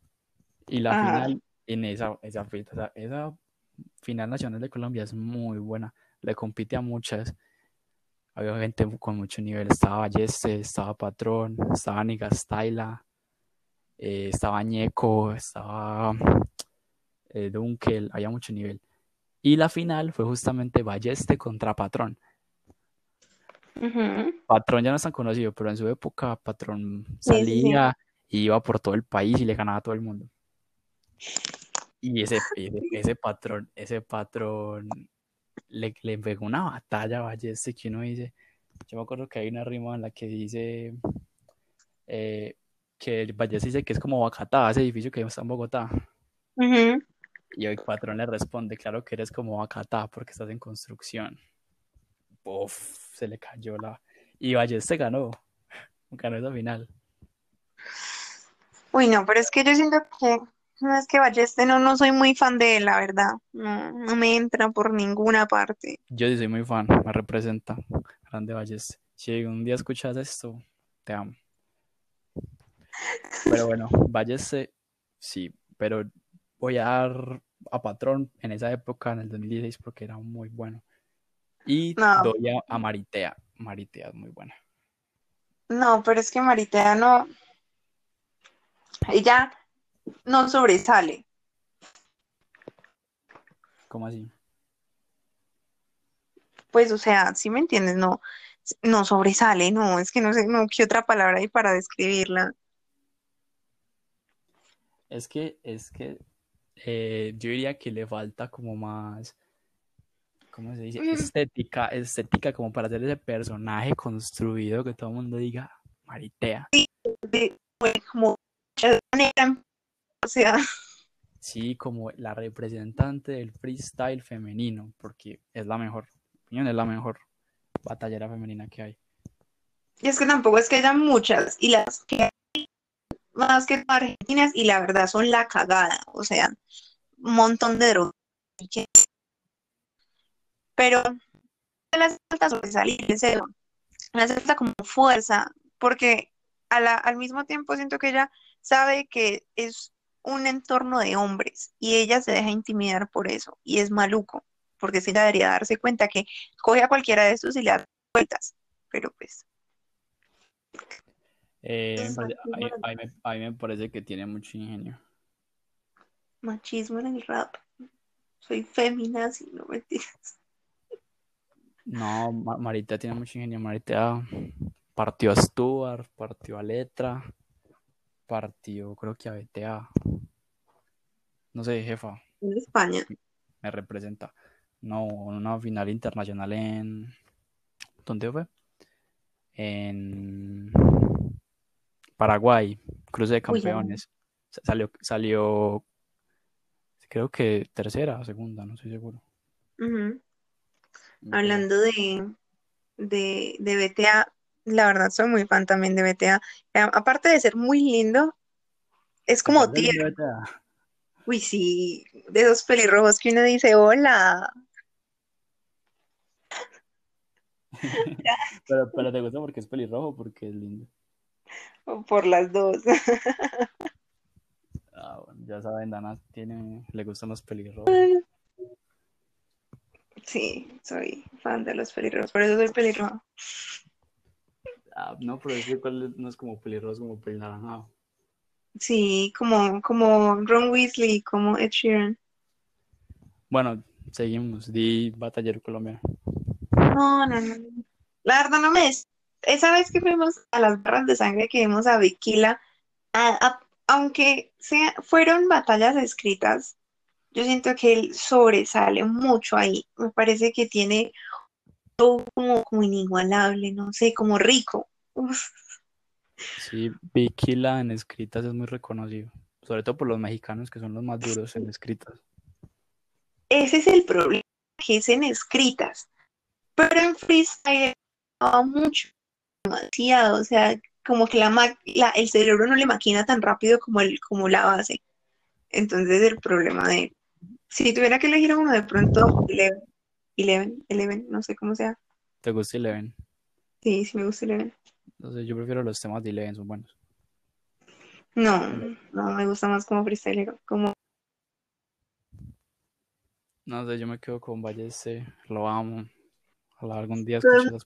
y la Ajá. final en esa esa, esa final nacional de Colombia es muy buena, le compite a muchas, había gente con mucho nivel, estaba Balleste, estaba Patrón, estaba Nigastaila, eh, estaba Ñeco, estaba eh, Dunkel, había mucho nivel. Y la final fue justamente Balleste contra Patrón. Patrón ya no es tan conocido, pero en su época Patrón Sí, sí, sí. salía y iba por todo el país y le ganaba a todo el mundo. Y ese, ese, ese patrón, ese patrón le, le pegó una batalla a Balleste que uno dice. Yo me acuerdo que hay una rima en la que dice eh, que Balleste dice que es como Bacatá, ese edificio que está en Bogotá. Ujú. Y el patrón le responde, claro que eres como Bacatá porque estás en construcción. Uf, se le cayó la... Y Balleste ganó. Ganó esa final. Uy, no, pero es que yo siento que no es que Balleste, no, no soy muy fan de él, la verdad. No, no me entra por ninguna parte. Yo sí soy muy fan, me representa. Grande Balleste. Si algún día escuchas esto, te amo. Pero bueno, Balleste, sí, pero voy a dar a Patrón en esa época, en el 2016, porque era muy bueno. Y No. doy a, a Maritea. Maritea es muy buena. No, pero es que Maritea no. Ella no sobresale. ¿Cómo así? Pues, o sea, si me entiendes, no, no sobresale, no, es que no sé, no, qué otra palabra hay para describirla. Es que, es que eh, yo diría que le falta como más, ¿cómo se dice? Mm. Estética, estética como para hacer ese personaje construido que todo el mundo diga, Maritea. De, fue como o sea, Sí, como la representante del freestyle femenino, porque es la mejor, opinión, es la mejor batallera femenina que hay. y es que tampoco es que haya muchas, y las que más que argentinas, y la verdad son la cagada, o sea, un montón de drogas. Pero no le hace falta sobresalir, en serio. Le hace falta como fuerza, porque a la- al mismo tiempo siento que ella sabe que es un entorno de hombres y ella se deja intimidar por eso y es maluco, porque sí ella debería darse cuenta que coge a cualquiera de estos y le da vueltas, pero pues Eh, me es parece- a, mí- machismo, a mí me, parece que tiene mucho ingenio. machismo en el rap. Soy feminazi, no mentiras. No, Ma- Maritea tiene mucho ingenio. Maritea partió a Stuart, partió a Letra, partió creo que a BTA. No sé, jefa, En España. me representa. No, una final internacional en... ¿Dónde fue? En Paraguay, cruce de campeones. Sa- Salió, salió, creo que tercera o segunda, no estoy seguro. Pero Hablando de, de, de BTA, la verdad soy muy fan también de BTA. Aparte de ser muy lindo, es ¿te como tierno. Uy, sí, de esos pelirrojos que uno dice, hola. Pero, pero te gusta porque es pelirrojo porque es lindo. Por las dos. Ah, bueno, ya saben, Dana tiene, le gustan los pelirrojos. Sí, soy fan de los pelirrojos, por eso soy pelirroja. Ah, no, pero es que cuál no es como pelirrojo, es como pelinaranjado. Sí, como, como Ron Weasley, como Ed Sheeran. Bueno, seguimos. Di Batallero colombiano. No, no, no. La verdad no me es. Esa vez que fuimos a las barras de sangre que vimos a Viquila, a- a- aunque sea, fueron batallas escritas, yo siento que él sobresale mucho ahí. Me parece que tiene todo como, como inigualable, no sé, como rico. Uf, Sí, Vicky en escritas es muy reconocido. Sobre todo por los mexicanos que son los más duros en escritas. ese es el problema, que es en escritas. Pero en freestyle mucho, demasiado. O sea, como que la, ma- la- el cerebro no le maquina tan rápido como, el, como la base. Entonces el problema de, si tuviera que elegir uno de pronto, Eleven, Eleven, Eleven, no sé cómo sea. ¿Te gusta Eleven? Sí, sí me gusta Eleven. Entonces yo prefiero los temas de Eleven, son buenos. No, no, me gusta más como freestyle, como No sé, yo me quedo con Balleste, lo amo. Ojalá algún día como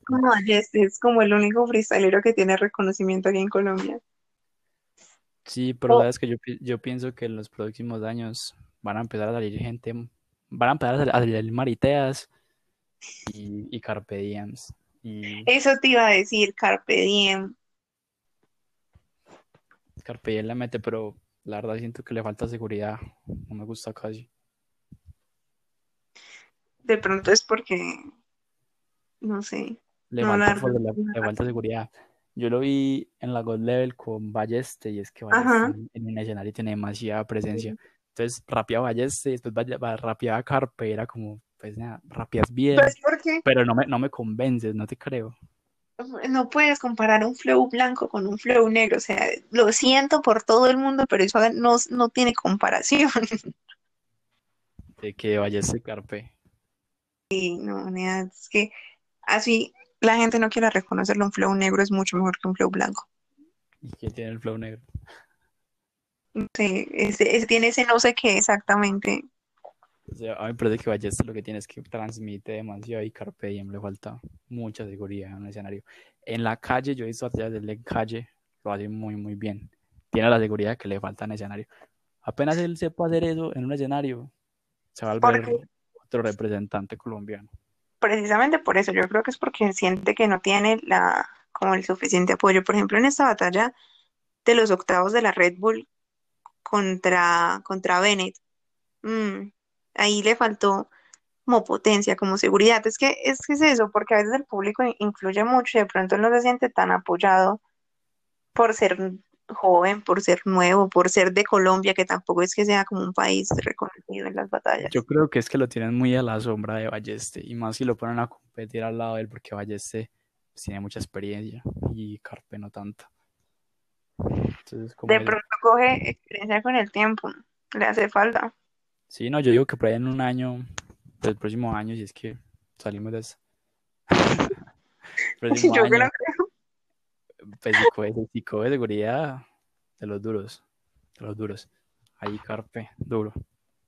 es como el único freestylero que tiene reconocimiento aquí en Colombia. Sí, pero Oh. sabes que yo, pi- yo pienso que en los próximos años van a empezar a salir gente, van a empezar a sal- a salir mariteas y, y carpe diems. Y Eso te iba a decir, Carpe Diem. carpe diem le mete, pero la verdad siento que le falta seguridad. No me gusta casi. De pronto es porque, no sé. Le No, falta, la fuerza, verdad, le, no. le falta seguridad. Yo lo vi en la God Level con Balleste y es que. Balleste en, en un escenario tiene demasiada presencia. Entonces rapeaba Balleste y después rapeaba Carpe, era como, pues nada, rapeas bien, Pues pero no me, no me convences, no te creo. no puedes comparar un flow blanco con un flow negro. O sea, lo siento por todo el mundo, pero eso no, no tiene comparación. De que Balleste Carpe. Y no, es que así la gente no quiere reconocerlo. Un flow negro es mucho mejor que un flow blanco. ¿Y quién tiene el flow negro? Sí, ese, ese tiene ese no sé qué exactamente. O sea, a mí me parece que Ballesta lo que tiene es que transmite demasiado y Carpe Diem le falta mucha seguridad en un escenario. En la calle, yo he visto batallas de él en calle, lo hace muy, muy bien. Tiene la seguridad que le falta en escenario. Apenas él sepa hacer eso en un escenario, se va a volver otro representante colombiano. Precisamente por eso, yo creo que es porque siente que no tiene la, como el suficiente apoyo. Por ejemplo, en esta batalla de los octavos de la Red Bull contra, contra Bennett, mm, ahí le faltó como potencia, como seguridad. Es que, es que es eso, porque a veces el público in- influye mucho y de pronto no se siente tan apoyado por ser joven, por ser nuevo, por ser de Colombia, que tampoco es que sea como un país reconocido en las batallas. Yo creo que es que lo tienen muy a la sombra de Balleste, y más si lo ponen a competir al lado de él, porque Balleste pues, tiene mucha experiencia y Carpe no tanto. Entonces, como De él, pronto coge experiencia con el tiempo, le hace falta. sí, no, yo digo que por ahí en un año, del próximo año, si es que salimos de eso, Yo creo año, si coge, si coge seguridad de los duros, de los duros. Ahí Carpe, duro.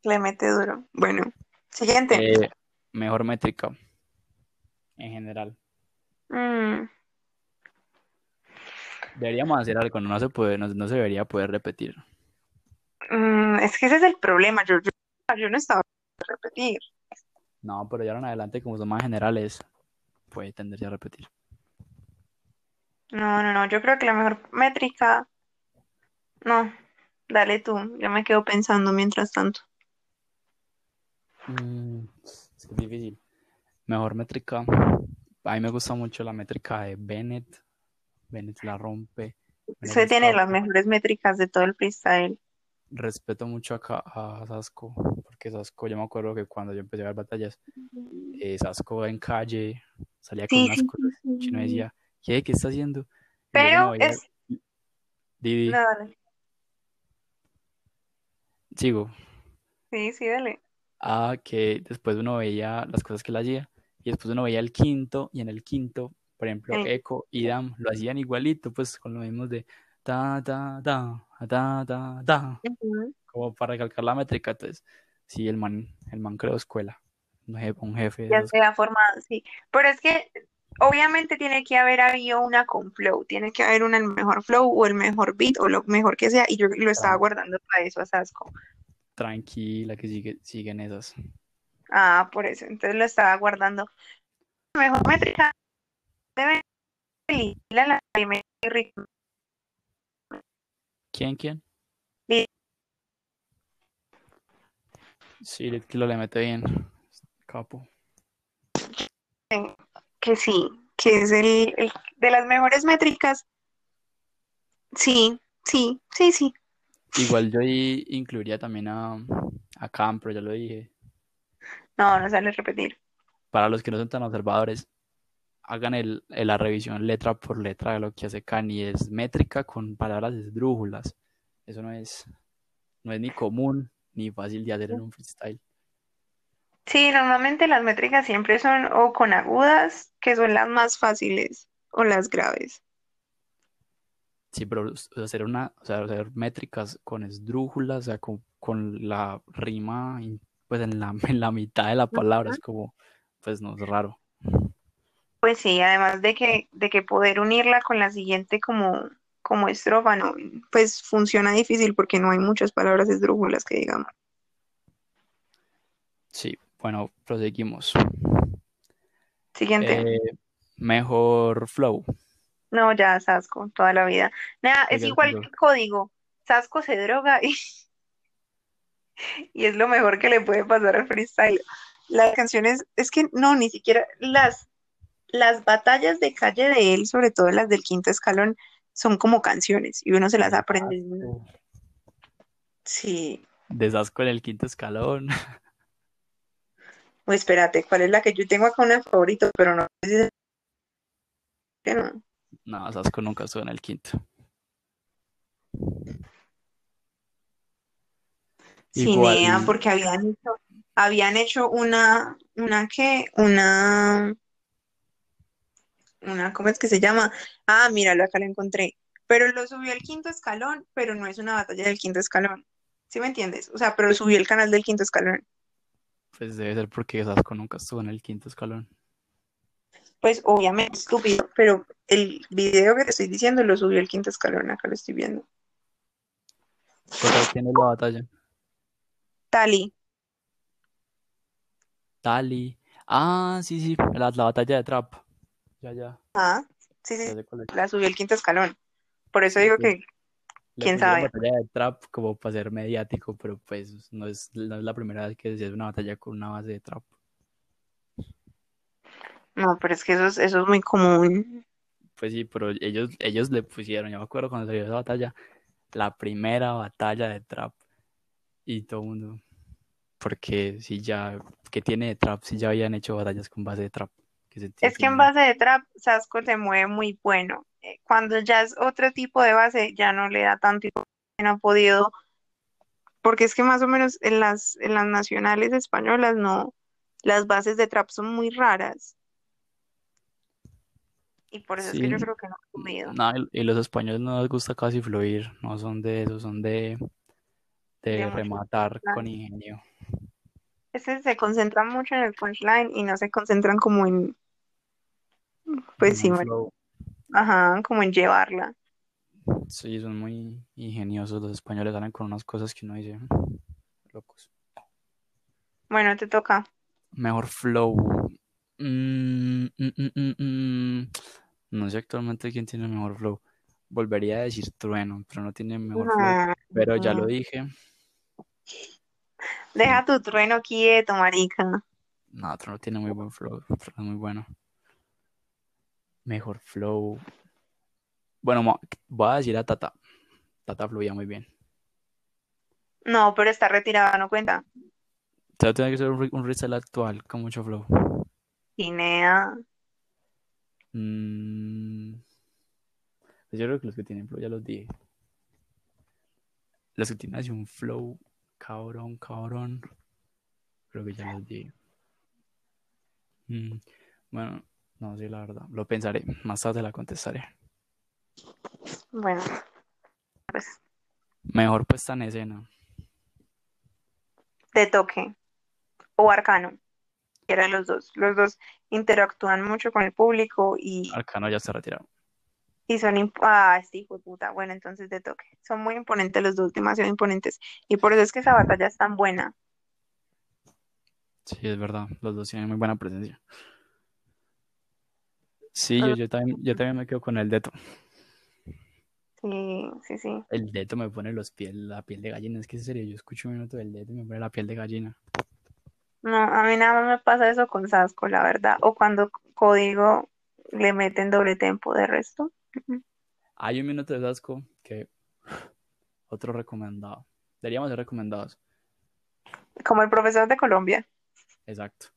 le mete duro. Bueno, siguiente. Eh, mejor métrica en general. Mm, Deberíamos hacer algo, no se puede, no, no se debería poder repetir. mm, es que ese es el problema. Yo, yo, yo no estaba a repetir. No, pero ya en adelante, como son más generales, puede tenderse a repetir. No, no, no. Yo creo que la mejor métrica. No, dale tú. Yo me quedo pensando mientras tanto. Mm, es que es difícil. Mejor métrica. A mí me gusta mucho la métrica de Bennett. Bennett la rompe. Usted tiene las mejores métricas de todo el freestyle. Respeto mucho acá a Sasco, porque Sasco, yo me acuerdo que cuando yo empecé a ver batallas, eh, Sasco en calle salía con Sí, unas cosas sí, sí. decía, ¿qué? ¿Qué está haciendo? Pero es. Didi, No, dale. sigo. Sí, sí, dale. a que después uno veía las cosas que él hacía y después uno veía el quinto y en el quinto, por ejemplo, Sí. Echo y Dam lo hacían igualito, pues con lo mismo de ta, ta, ta, ta, ta, ta, como para recalcar la métrica. Entonces, sí, el man, el man creó escuela, un jefe, un jefe de Ya se ha formado, sí. Pero es que obviamente tiene que haber habido una con flow, tiene que haber una el mejor flow o el mejor beat o lo mejor que sea, y yo lo estaba cosas. guardando para eso a Sasco. Tranquila, que sigue, siguen esas. Ah, por eso, entonces lo estaba guardando. Mejor métrica debe la primera. ¿Quién, quién? Sí, Litkilo le mete bien. Capo. Que sí, que es el, el de las mejores métricas. Sí, sí, sí, sí. Igual yo ahí incluiría también a, a pero ya lo dije. No, no sale a repetir. para los que no son tan observadores, hagan el, el- la revisión letra por letra de lo que hace Kanye. Es métrica con palabras esdrújulas. Eso no es, no es ni común ni fácil de hacer en un freestyle. Sí, normalmente las métricas siempre son o con agudas, que son las más fáciles, o las graves. Sí, pero hacer una, o sea, hacer métricas con esdrújulas, o sea, con, con la rima pues en la, en la mitad de la palabra, es como, pues no es raro. Pues sí, además de que, de que poder unirla con la siguiente como, como estrofa, no, pues funciona difícil porque no hay muchas palabras esdrújulas que digamos. Sí, bueno, proseguimos. Siguiente. Eh, mejor flow. No, ya Sasco, toda la vida. Nada, es igual que el código. Sasco se droga y, y es lo mejor que le puede pasar al freestyle. Las canciones, es que no, ni siquiera las, las batallas de calle de él, sobre todo las del quinto escalón, son como canciones y uno se las aprende. Sí. Desasco en el quinto escalón. O espérate, ¿cuál es la que yo tengo acá una favorito? Pero no sé si que no. No, Sasuke nunca estuvo en el quinto. Sí, Igual, nea, porque habían hecho, habían hecho una, una qué, una, una, ¿cómo es que se llama? Ah, míralo, acá lo encontré. Pero lo subió al quinto escalón, pero no es una batalla del quinto escalón. ¿Sí me entiendes? O sea, pero subió el canal del quinto escalón. Pues debe ser porque Sasuke nunca estuvo en el quinto escalón. Pues obviamente estúpido, pero el video que te estoy diciendo lo subió el quinto escalón, acá lo estoy viendo. ¿Contra quién es la batalla? Tali, Tali. Ah, sí, sí, la, la batalla de Trap. Ya, ya, ah, sí, sí, la subió el quinto escalón. Por eso digo sí. que, quién sabe. batalla de Trap como para ser mediático, pero pues no es, no es la primera vez que se hace una batalla con una base de Trap. No, pero es que eso es, eso es muy común. Pues sí, pero ellos, ellos le pusieron, yo me acuerdo cuando salió esa batalla, la primera batalla de Trap y todo el mundo, porque si ya, que tiene de Trap, si ya habían hecho batallas con base de Trap, que se Es que en base de trap, Sasco se mueve muy bueno. Eh, Cuando ya es otro tipo de base, ya no le da tanto y no ha podido, porque es que más o menos en las, en las nacionales españolas no, las bases de trap son muy raras. Y por eso es que yo creo que no ha podido. No, y los españoles no les gusta casi fluir, no son de eso, son de, de rematar con ingenio. Es que se concentran mucho en el punchline y no se concentran como en, pues como sí, en bueno. Ajá, como en llevarla. Sí, son muy ingeniosos los españoles, salen con unas cosas que uno dice, "Mm, locos. Bueno, te toca. Mejor flow. Mm, mm, mm. No sé actualmente quién tiene mejor flow. Volvería a decir Trueno, pero no tiene mejor flow. No, Pero ya lo dije. Deja tu trueno quieto, marica. No, Trueno tiene muy buen flow. Trueno es muy bueno. Mejor flow. Bueno, voy a decir a Tata. Tata fluía muy bien. No, pero está retirada, no cuenta. O sea, tiene que ser un, un freestyle actual con mucho flow. Guinea. Mm, pues yo creo que los que tienen flow ya los dije. Los que tienen así un flow cabrón, cabrón. Creo que ya los dije. Mm, bueno, no sé, la verdad. Lo pensaré. Más tarde la contestaré. Bueno, pues Mejor puesta en escena. de toque. O arcano. Era los dos. Los dos interactúan mucho con el público y, Arcano ya se retirado. y son... imp- Ah, hijo de puta. Bueno, entonces de toque. Son muy imponentes los dos, demasiado imponentes. Y por eso es que esa batalla es tan buena. Sí, es verdad. Los dos tienen muy buena presencia. Sí, yo, yo también, yo también me quedo con el Deto. Sí, sí, sí. El Deto me pone los pies, la piel de gallina. Es que en serio, yo escucho un minuto del Deto y me pone la piel de gallina. No, a mí nada más me pasa eso con Sasco, la verdad. O cuando Código le meten doble tempo de resto. Hay un minuto de Sasco que otro recomendado. Deberíamos ser recomendados. Como el profesor de Colombia. Exacto.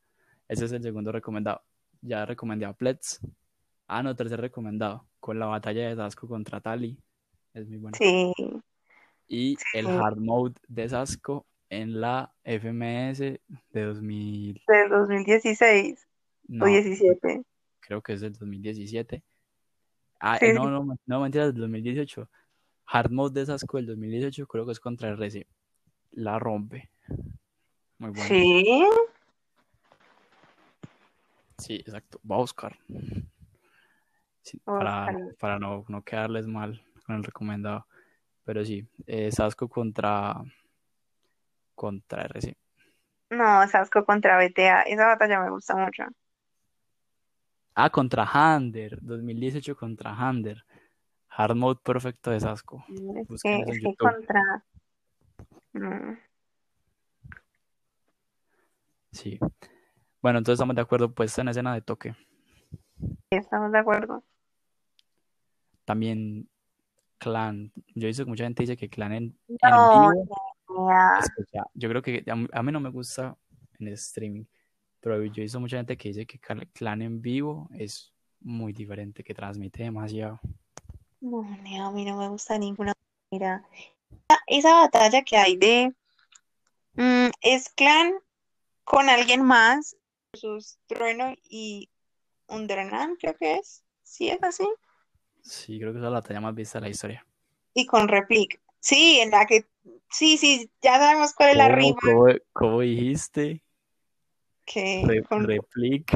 Ese es el segundo recomendado. Ya recomendé a Plets. Ah, no, tercer recomendado. Con la batalla de Sasco contra Tali. Es muy bueno. Sí, Y el hard mode de Sasco en la FMS de 2000. del 2016 o No, 17. creo que es del 2017. Ah, Sí, eh, no, no, no, mentira, del 2018. Hard mode de Sasco del 2018 creo que es contra RC. La rompe. Muy bueno. sí. Sí, exacto. Voy a buscar. Sí, para, para no, no quedarles mal con el recomendado. Pero sí, eh, Sasco contra, contra RC. No, Sasco contra BTA. Esa batalla me gusta mucho. Ah, contra Hander. 2018 contra Hander. Hard mode perfecto de Sasco. Es Busquen que, eso es que contra. Mm, Sí. Bueno, entonces estamos de acuerdo, pues en escena de toque. estamos de acuerdo. También Clan. Yo he visto que mucha gente dice que Clan en, vivo ya. es que ya- yo creo que a, mí- a mí no me gusta en streaming, pero yo he visto mucha gente que dice que Clan en vivo es muy diferente, que transmite demasiado. No, a mí no me gusta ninguna manera. Esa batalla que hay de mm, es clan con alguien más, sus Trueno y Undernan, creo que es. ¿Sí es así? Sí, creo que esa es la batalla más vista de la historia. Y con Replic. Sí, en la que. Sí, sí, ya sabemos cuál es la rima. ¿Cómo, dijiste? Que con Replic.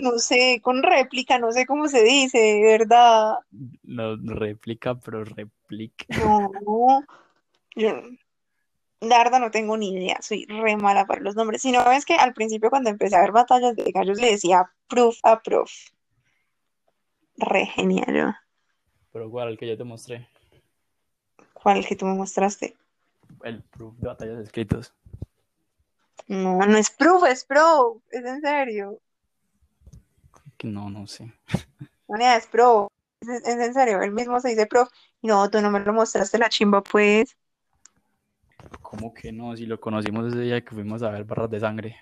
No sé, con réplica, no sé cómo se dice, ¿verdad? No, réplica, pero replic. No, yo, la verdad no tengo ni idea, soy re mala para los nombres. Si no ves que al principio cuando empecé a ver batallas de gallos le decía proof a proof. Re genial. Pero ¿cuál? El que yo te mostré. ¿Cuál que tú me mostraste? El proof de batallas escritos. No, no es proof, es pro, es en serio. No, no sé. No, es pro, es, en serio, él mismo se dice pro. No, tú no me lo mostraste la chimba, pues. ¿Cómo que no? Si lo conocimos ese día que fuimos a ver barras de sangre.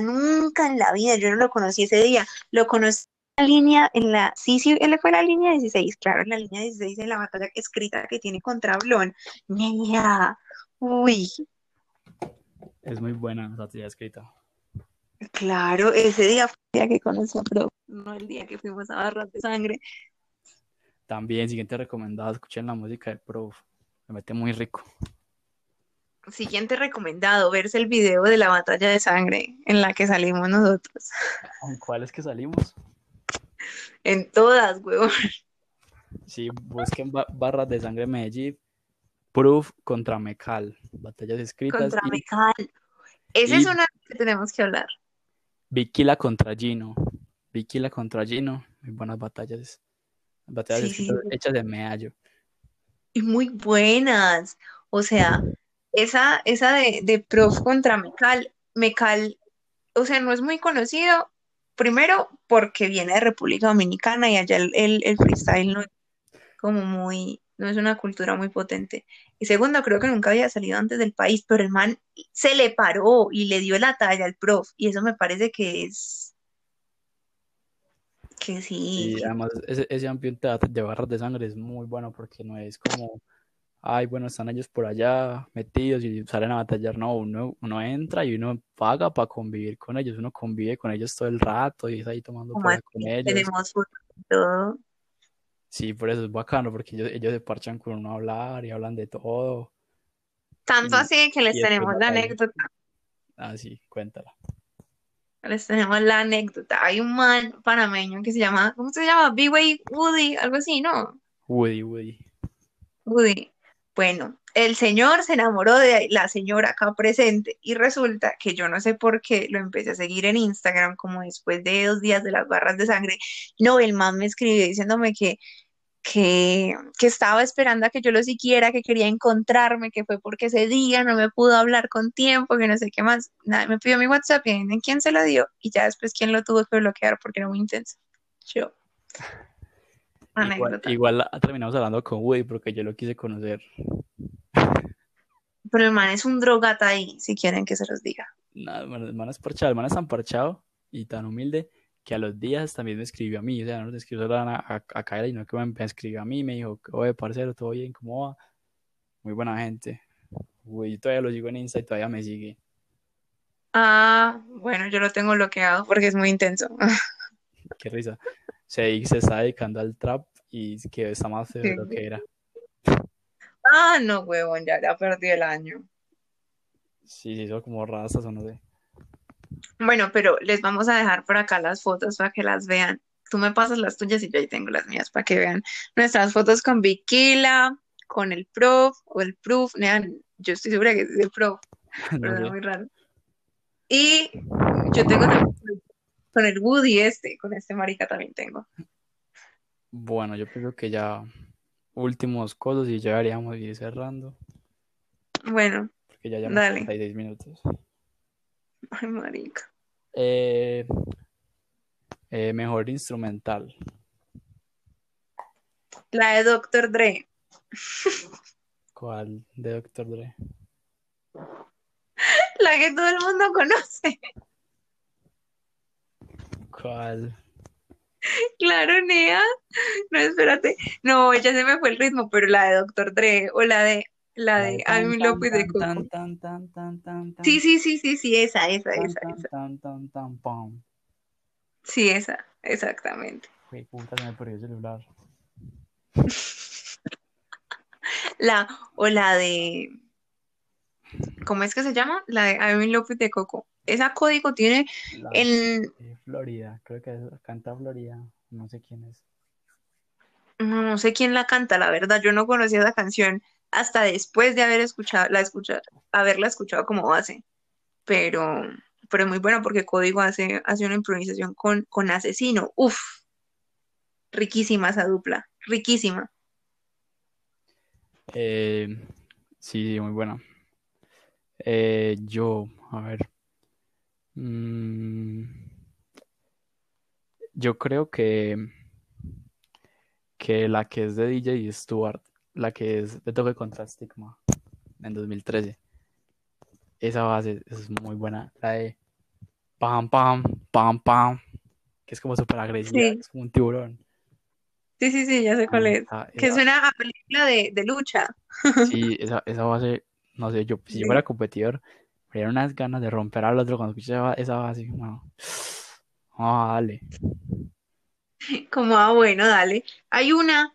Nunca en la vida, yo no lo conocí ese día. Lo conocí línea, en la. Sí, sí, él fue la línea 16, claro, en la línea 16 en la batalla escrita que tiene contra Blon. Mira, uy. Es muy buena esa batalla escrita. Claro, ese día fue el día que conocí a Pro, no el día que fuimos a barras de sangre. También, siguiente recomendado, escuchen la música de Pro, me mete muy rico. Siguiente recomendado, verse el video de la batalla de sangre en la que salimos nosotros. ¿En cuáles que salimos? En todas, huevón. Sí, busquen barras de sangre Medellín, Proof contra Mecal, batallas escritas. Contra Mecal. Esa es una que tenemos que hablar. Vikila contra Gino. Vikila contra Gino, muy buenas batallas. Batallas hechas de medallo. Y muy buenas. O sea, esa, esa de, de Prof contra Mecal, Mecal, o sea, no es muy conocido, primero porque viene de República Dominicana y allá el, el, freestyle no es como muy, no es una cultura muy potente. Y segundo, creo que nunca había salido antes del país, pero el man se le paró y le dio la talla al prof, y eso me parece que es... Que sí. Y además ese, ese ambiente de barras de sangre es muy bueno porque no es como ay, bueno, están ellos por allá metidos y salen a batallar. No, uno, uno entra y uno paga para convivir con ellos, uno convive con ellos todo el rato y está ahí tomando con ellos. Tenemos todo. Sí, por eso es bacano, porque ellos, ellos se parchan con uno a hablar y hablan de todo. Tanto así que les tenemos la anécdota. Ah, sí, cuéntala. Les tenemos la anécdota. Hay un man panameño que se llama, ¿cómo se llama? B-Way Woody, algo así, ¿no? Woody, Woody. Woody. Bueno, el señor se enamoró de la señora acá presente y resulta que yo no sé por qué lo empecé a seguir en Instagram como después de dos días de las barras de sangre. No, el man me escribió diciéndome que, que, estaba esperando a que yo lo siguiera, que quería encontrarme, que fue porque ese día no me pudo hablar con tiempo, que no sé qué más. Nada, me pidió mi WhatsApp y en quién se lo dio y ya después quién lo tuvo que bloquear porque era muy intenso. Yo. Igual, terminamos hablando con Woody porque yo lo quise conocer. Pero el man es un drogata ahí, si quieren que se los diga. No, el man es parchado, el man es tan parchado y tan humilde que a los días también me escribió a mí, o sea, no le escribió solo a, a, a Kyla, sino que me escribió a mí, me dijo, oye, parcero, todo bien, ¿cómo va? Muy buena gente. Uy, yo todavía lo sigo en Insta y todavía me sigue. Ah, bueno, yo lo tengo bloqueado porque es muy intenso. Qué risa se, se está dedicando al trap y que está más de lo que era. Ah, no, huevón, ya, ya perdí el año. Sí, sí, hizo como razas o no sé. Bueno, pero les vamos a dejar por acá las fotos para que las vean. Tú me pasas las tuyas y yo ahí tengo las mías para que vean nuestras fotos con Vikila, con el prof o el proof. Yo estoy segura que es el prof, pero es muy raro. Y yo tengo con el Woody este, con este marica también tengo. Bueno, yo creo que ya últimos cosas y ya deberíamos ir cerrando. Bueno, porque ya llevamos 36 minutos. Ay, marica. Eh, eh, mejor instrumental. La de Dr. Dre. ¿Cuál de Dr. Dre? La que todo el mundo conoce. ¿Cuál? Claro, Nea. No, espérate. No, ella se me fue el ritmo, pero la de Doctor Dre o la de la de de I'm tan, with the tan, tan, Coco. tan, tan, tan, Sí, sí, sí, sí, sí, esa, esa, esa, tan, esa. tan, tan, tan, pam. Sí, esa, exactamente. Güey, puta, se me perdió el celular. La, o la de, ¿cómo es que se llama? La de I'm with the Coco. Esa código tiene La el, Florida, creo que canta Florida, no sé quién es. no, no sé quién la canta, la verdad, yo no conocía esa canción hasta después de haber escuchado, la escuchado, haberla escuchado como base. Pero, pero es muy bueno porque Código hace, hace una improvisación con, con Asesino. Uf, riquísima esa dupla, riquísima. Eh, sí, sí, muy buena. Eh, yo, a ver. Mm, yo creo que, que la que es de DJ Stuart, la que es de Toque contra Stigma en 2013, esa base es muy buena. La de pam, pam, pam, pam, que es como súper agresiva, Sí, es como un tiburón. sí, sí, sí, ya sé cuál es. esa- Que esa- suena a película de, de lucha. sí, esa, esa base, no sé, yo, si yo fuera competidor, me dieron unas ganas de romper al otro cuando escuché esa, base. No. Ah, dale. Como, ah, bueno, dale. Hay una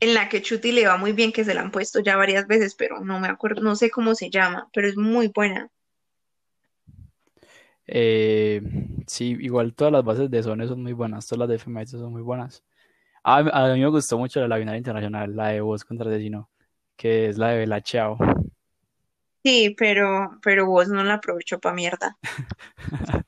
en la que Chuti le va muy bien, que se la han puesto ya varias veces, pero no me acuerdo, no sé cómo se llama, pero es muy buena. Eh, sí, igual todas las bases de Sone son muy buenas, todas las de FMS son muy buenas. A, mí me gustó mucho la, la final internacional, la de Voz contra Asesino, que es la de Bella Ciao. Sí, pero, pero vos no la aprovechó pa' mierda.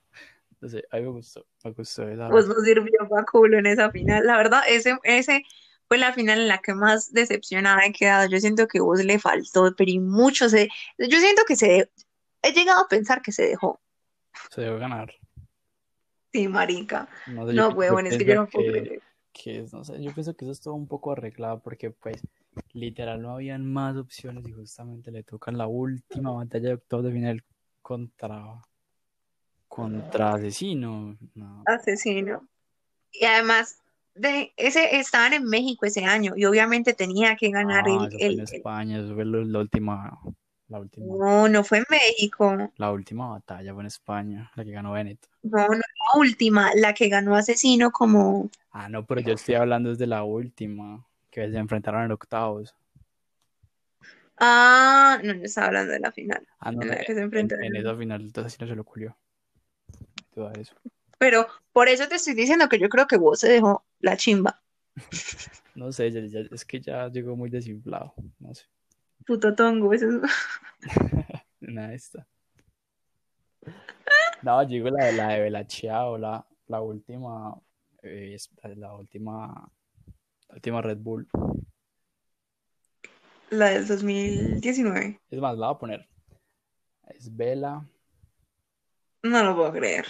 No sé, a mí me gustó, me gustó esa Vos base. no sirvió pa' culo en esa final. La verdad, ese, ese fue la final en la que más decepcionada he quedado. Yo siento que vos le faltó, pero y mucho se, yo siento que se, he llegado a pensar que se dejó. Se debe ganar. Sí, marica. No sé, No, yo huevón, es que yo no puedo que, creer. que, no sé, yo pienso que eso estuvo un poco arreglado porque pues literal no habían más opciones y justamente le tocan la última batalla de octavos de final contra, contra Asesino. No, Asesino. Y además, de ese, estaban en México ese año y obviamente tenía que ganar Ah, el, en el, el- España, eso fue la última, la última, No, no fue en México. la última batalla fue en España, la que ganó Bennett. No, no, la última, la que ganó Asesino como... Ah, no, pero yo estoy hablando desde la última, que se enfrentaron en octavos. Ah, no, yo estaba hablando de la final, Ah, no, en la en, que se en- enfrentaron. en esa final entonces sí no se lo culió. Todo eso. Pero por eso te estoy diciendo que yo creo que vos se dejó la chimba. No sé, ya- ya- es que ya llegó muy desinflado, no sé, Puto tongo, eso es- nada de esto. No, llegó la de la de la, la última, eh, la última, la última Red Bull. la del 2019. Es más, la voy a poner. Es Vela. No lo puedo creer.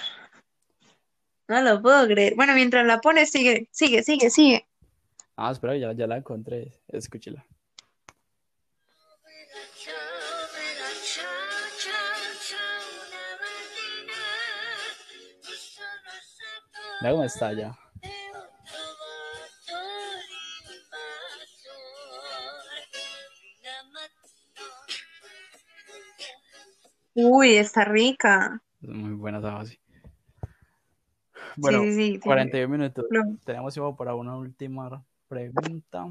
No lo puedo creer. Bueno, mientras la pones, sigue, sigue, sigue, sigue. Ah, espera, ya, ya la encontré. Escúchela. Mira cómo está ya. Uy, está rica. Es muy buena esa base. Sí, Bueno, sí, sí. tiene 41 minutos. Tenemos tiempo para una última pregunta.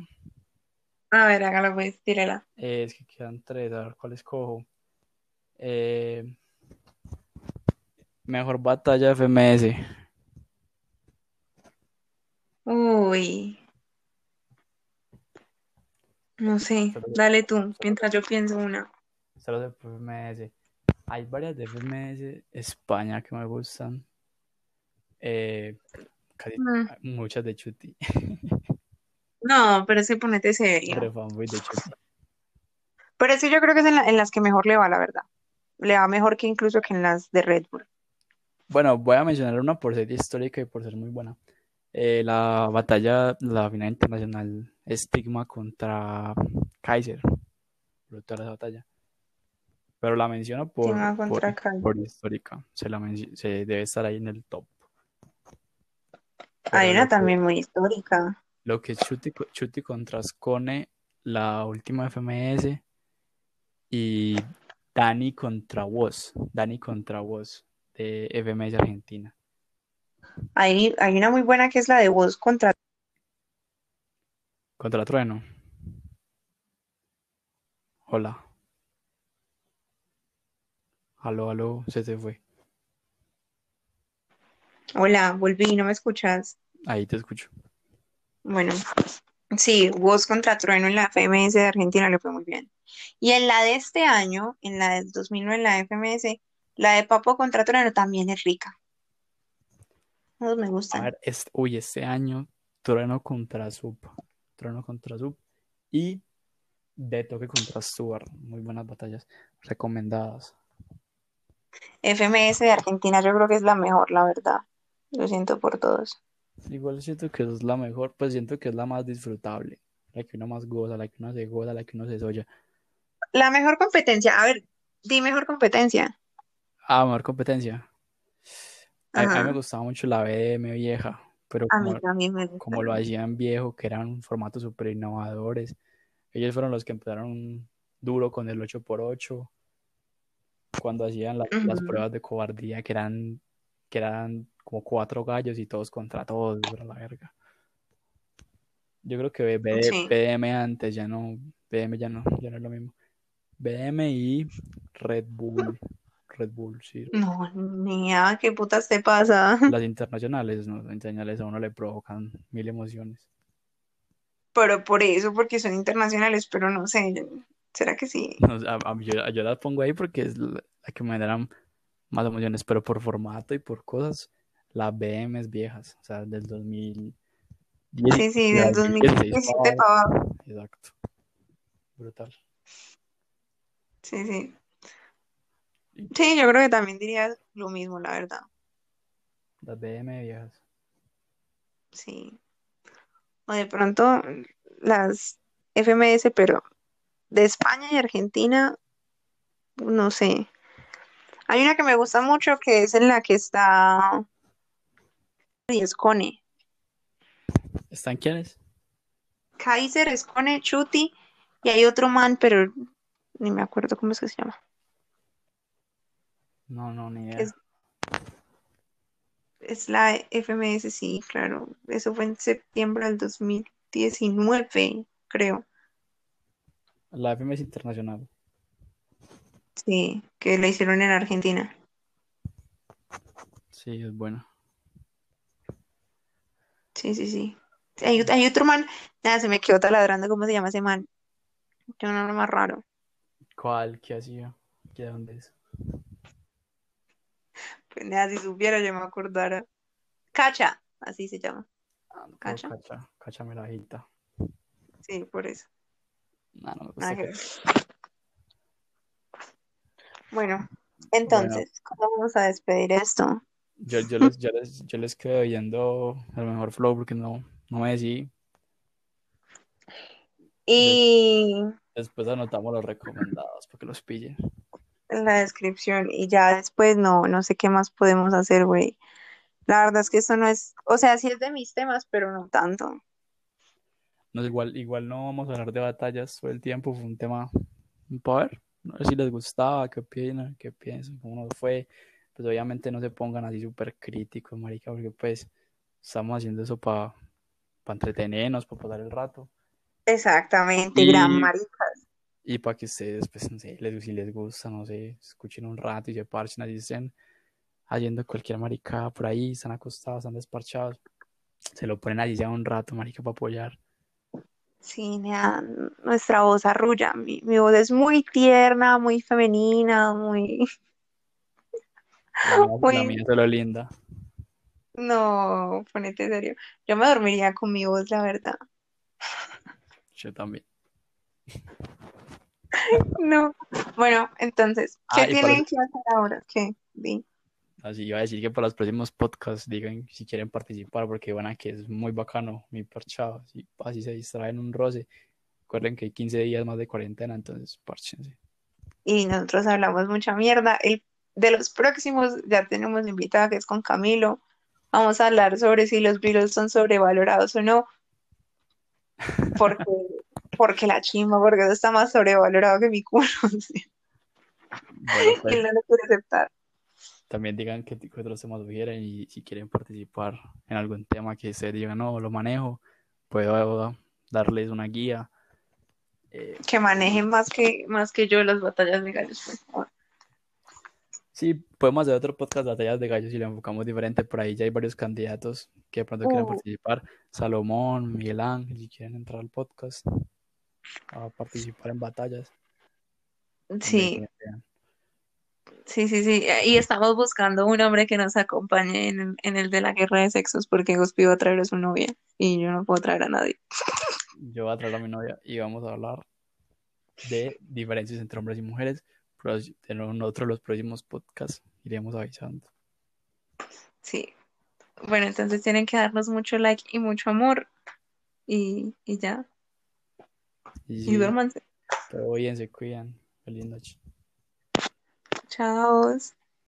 A ver, hágala pues, tírala. Eh, es que quedan tres, a ver cuál escojo. Eh, mejor batalla FMS. Uy, no sé. Dale tú, mientras yo pienso una. solo de FMS. Hay varias de FMS España que me gustan. Eh, casi Mm, muchas de Chuti. No, pero es que ponete serio. Re fanboy de Chuti. Pero es que yo creo que es en, la- en las que mejor le va, la verdad. Le va mejor que incluso que en las de Red Bull. Bueno, voy a mencionar una por ser histórica y por ser muy buena. Eh, la batalla, la final internacional Estigma contra Kaiser. Brutal esa batalla. Pero la menciono por, histórica. Se, la se debe estar ahí en el top. Pero Hay una que, también muy histórica. lo que es Chuti, Chuti contra Ascone, la última FMS, y Dani contra Woz, Dani contra Woz de FMS Argentina. Hay, hay una muy buena que es la de voz contra Contra Trueno. Hola. Aló, aló, se te fue. Hola, volví, ¿no me escuchas? Ahí te escucho. Bueno, sí, voz contra Trueno en la FMS de Argentina le fue muy bien. Y en la de este año, en la del 2009, en la FMS, la de Papo contra Trueno también es rica. Todos me A gustan. ver, este, uy, este año, Trueno contra Sub. Trueno contra Sub. Y de toque contra Stuart. Muy buenas batallas. Recomendadas. FMS de Argentina yo creo que es la mejor, la verdad. Lo siento por todos. Igual siento que es la mejor, pues siento que es la más disfrutable. La que uno más goza, la que uno se goza, la que uno se soya. La mejor competencia, a ver, di mejor competencia. Ah, mejor competencia. A, a mí me gustaba mucho la BM vieja, pero a como, me como lo hacían viejo, que eran formatos súper innovadores. Ellos fueron los que empezaron duro con el 8x8, cuando hacían la- las Ujú, pruebas de cobardía, que eran, que eran como cuatro gallos y todos contra todos, la verga. Yo creo que B- Sí. BM antes ya no, BM ya no, ya no es lo mismo. BM y Red Bull, Red Bull, sí. No, ni idea, ¿qué putas te pasa? Las internacionales, ¿no? Las internacionales a uno le provocan mil emociones. Pero por eso, porque son internacionales, pero no sé, ¿será que sí? No, a- a- yo, yo las pongo ahí porque es la, la que me generan más emociones, pero por formato y por cosas, las BMs viejas, o sea, del 2010, Sí, sí, de del 2016 2017 para abajo. Exacto, brutal. Sí, sí. Sí, yo creo que también diría lo mismo, la verdad. Las BM viejas. Sí. O de pronto las FMS, pero de España y Argentina, no sé. Hay una que me gusta mucho que es en la que está Escone. ¿Están quiénes? Kaiser, Escone, Chuti y hay otro man, pero ni me acuerdo cómo es que se llama. No, no, ni idea. Es, es la FMS, sí, claro. Eso fue en septiembre del 2019, creo. La FMS internacional. Sí, que la hicieron en Argentina. Sí, es buena. Sí, sí, sí. Hay, hay otro man, nada, se me quedó taladrando cómo se llama ese man. Tiene un nombre más raro. ¿Cuál? ¿Qué hacía? ¿Qué de dónde es? Pues nada, si supiera, yo me acordara. Cacha, así se llama. Ah, no, Cacha. cacha, hojita. Sí, por eso. No, no me gusta. Bueno, entonces, ¿cómo vamos a despedir esto? yo, yo les, yo les, yo les quedo viendo el mejor flow porque no, no me decidí. Y después anotamos los recomendados para que los pillen. en la descripción, y ya después no, no sé qué más podemos hacer, güey. La verdad es que esto no es, o sea, sí es de mis temas, pero no tanto. No, igual, igual no vamos a hablar de batallas todo el tiempo, fue un tema un power. No sé si les gustaba, qué opinan, qué piensan, cómo nos fue. Pues obviamente no se pongan así súper críticos, marica, porque pues estamos haciendo eso para entretenernos, para pasar el rato. Exactamente, gran Y, maricas. y para que ustedes, pues no sé, les, si les gusta, no sé, escuchen un rato y se parchen, así estén haciendo cualquier maricada por ahí, están acostados, están desparchados. Se lo ponen allí ya un rato, marica, para apoyar. Sí, nea, nuestra voz arrulla. Mi, mi voz es muy tierna, muy femenina, muy, La la muy, mía es solo linda. no, ponete serio. Yo me dormiría con mi voz, la verdad. Yo también. No. Bueno, entonces, ¿qué Ah, para, tienen que hacer ahora? ¿Qué? Di. Así iba a decir que para los próximos podcasts digan si quieren participar, porque van a que es muy bacano, muy parchado. Así, así se distraen un roce. Recuerden que hay 15 días más de cuarentena, entonces parchense. Y nosotros hablamos mucha mierda. El, de los próximos ya tenemos invitada que es con Camilo. Vamos a hablar sobre si los Beatles son sobrevalorados o no. Porque, porque la chimba, porque eso está más sobrevalorado que mi culo. ¿sí? Bueno, pues, él no lo quiere aceptar. También digan qué tipo de otros temas sugieren y si quieren participar en algún tema que se digan, no, lo manejo, puedo darles una guía. Eh, Que manejen más que, más que yo las batallas de gallos, por favor. sí, podemos hacer otro podcast de batallas de gallos y lo enfocamos diferente. Por ahí ya hay varios candidatos que de pronto Uh. participar. Salomón, Miguel Ángel, si quieren entrar al podcast a participar en batallas. Sí, también. Sí, sí, sí. Y estamos buscando un hombre que nos acompañe en, el- en el de la guerra de sexos, porque Gospi va a traer a su novia y yo no puedo traer a nadie. Yo voy a traer a mi novia y vamos a hablar de diferencias entre hombres y mujeres. Pero en otro de los próximos podcasts iremos avisando. Sí. Bueno, entonces tienen que darnos mucho like y mucho amor. Y, y ya. Y Y duérmanse. todo bien, se cuidan. Feliz noche. Chao.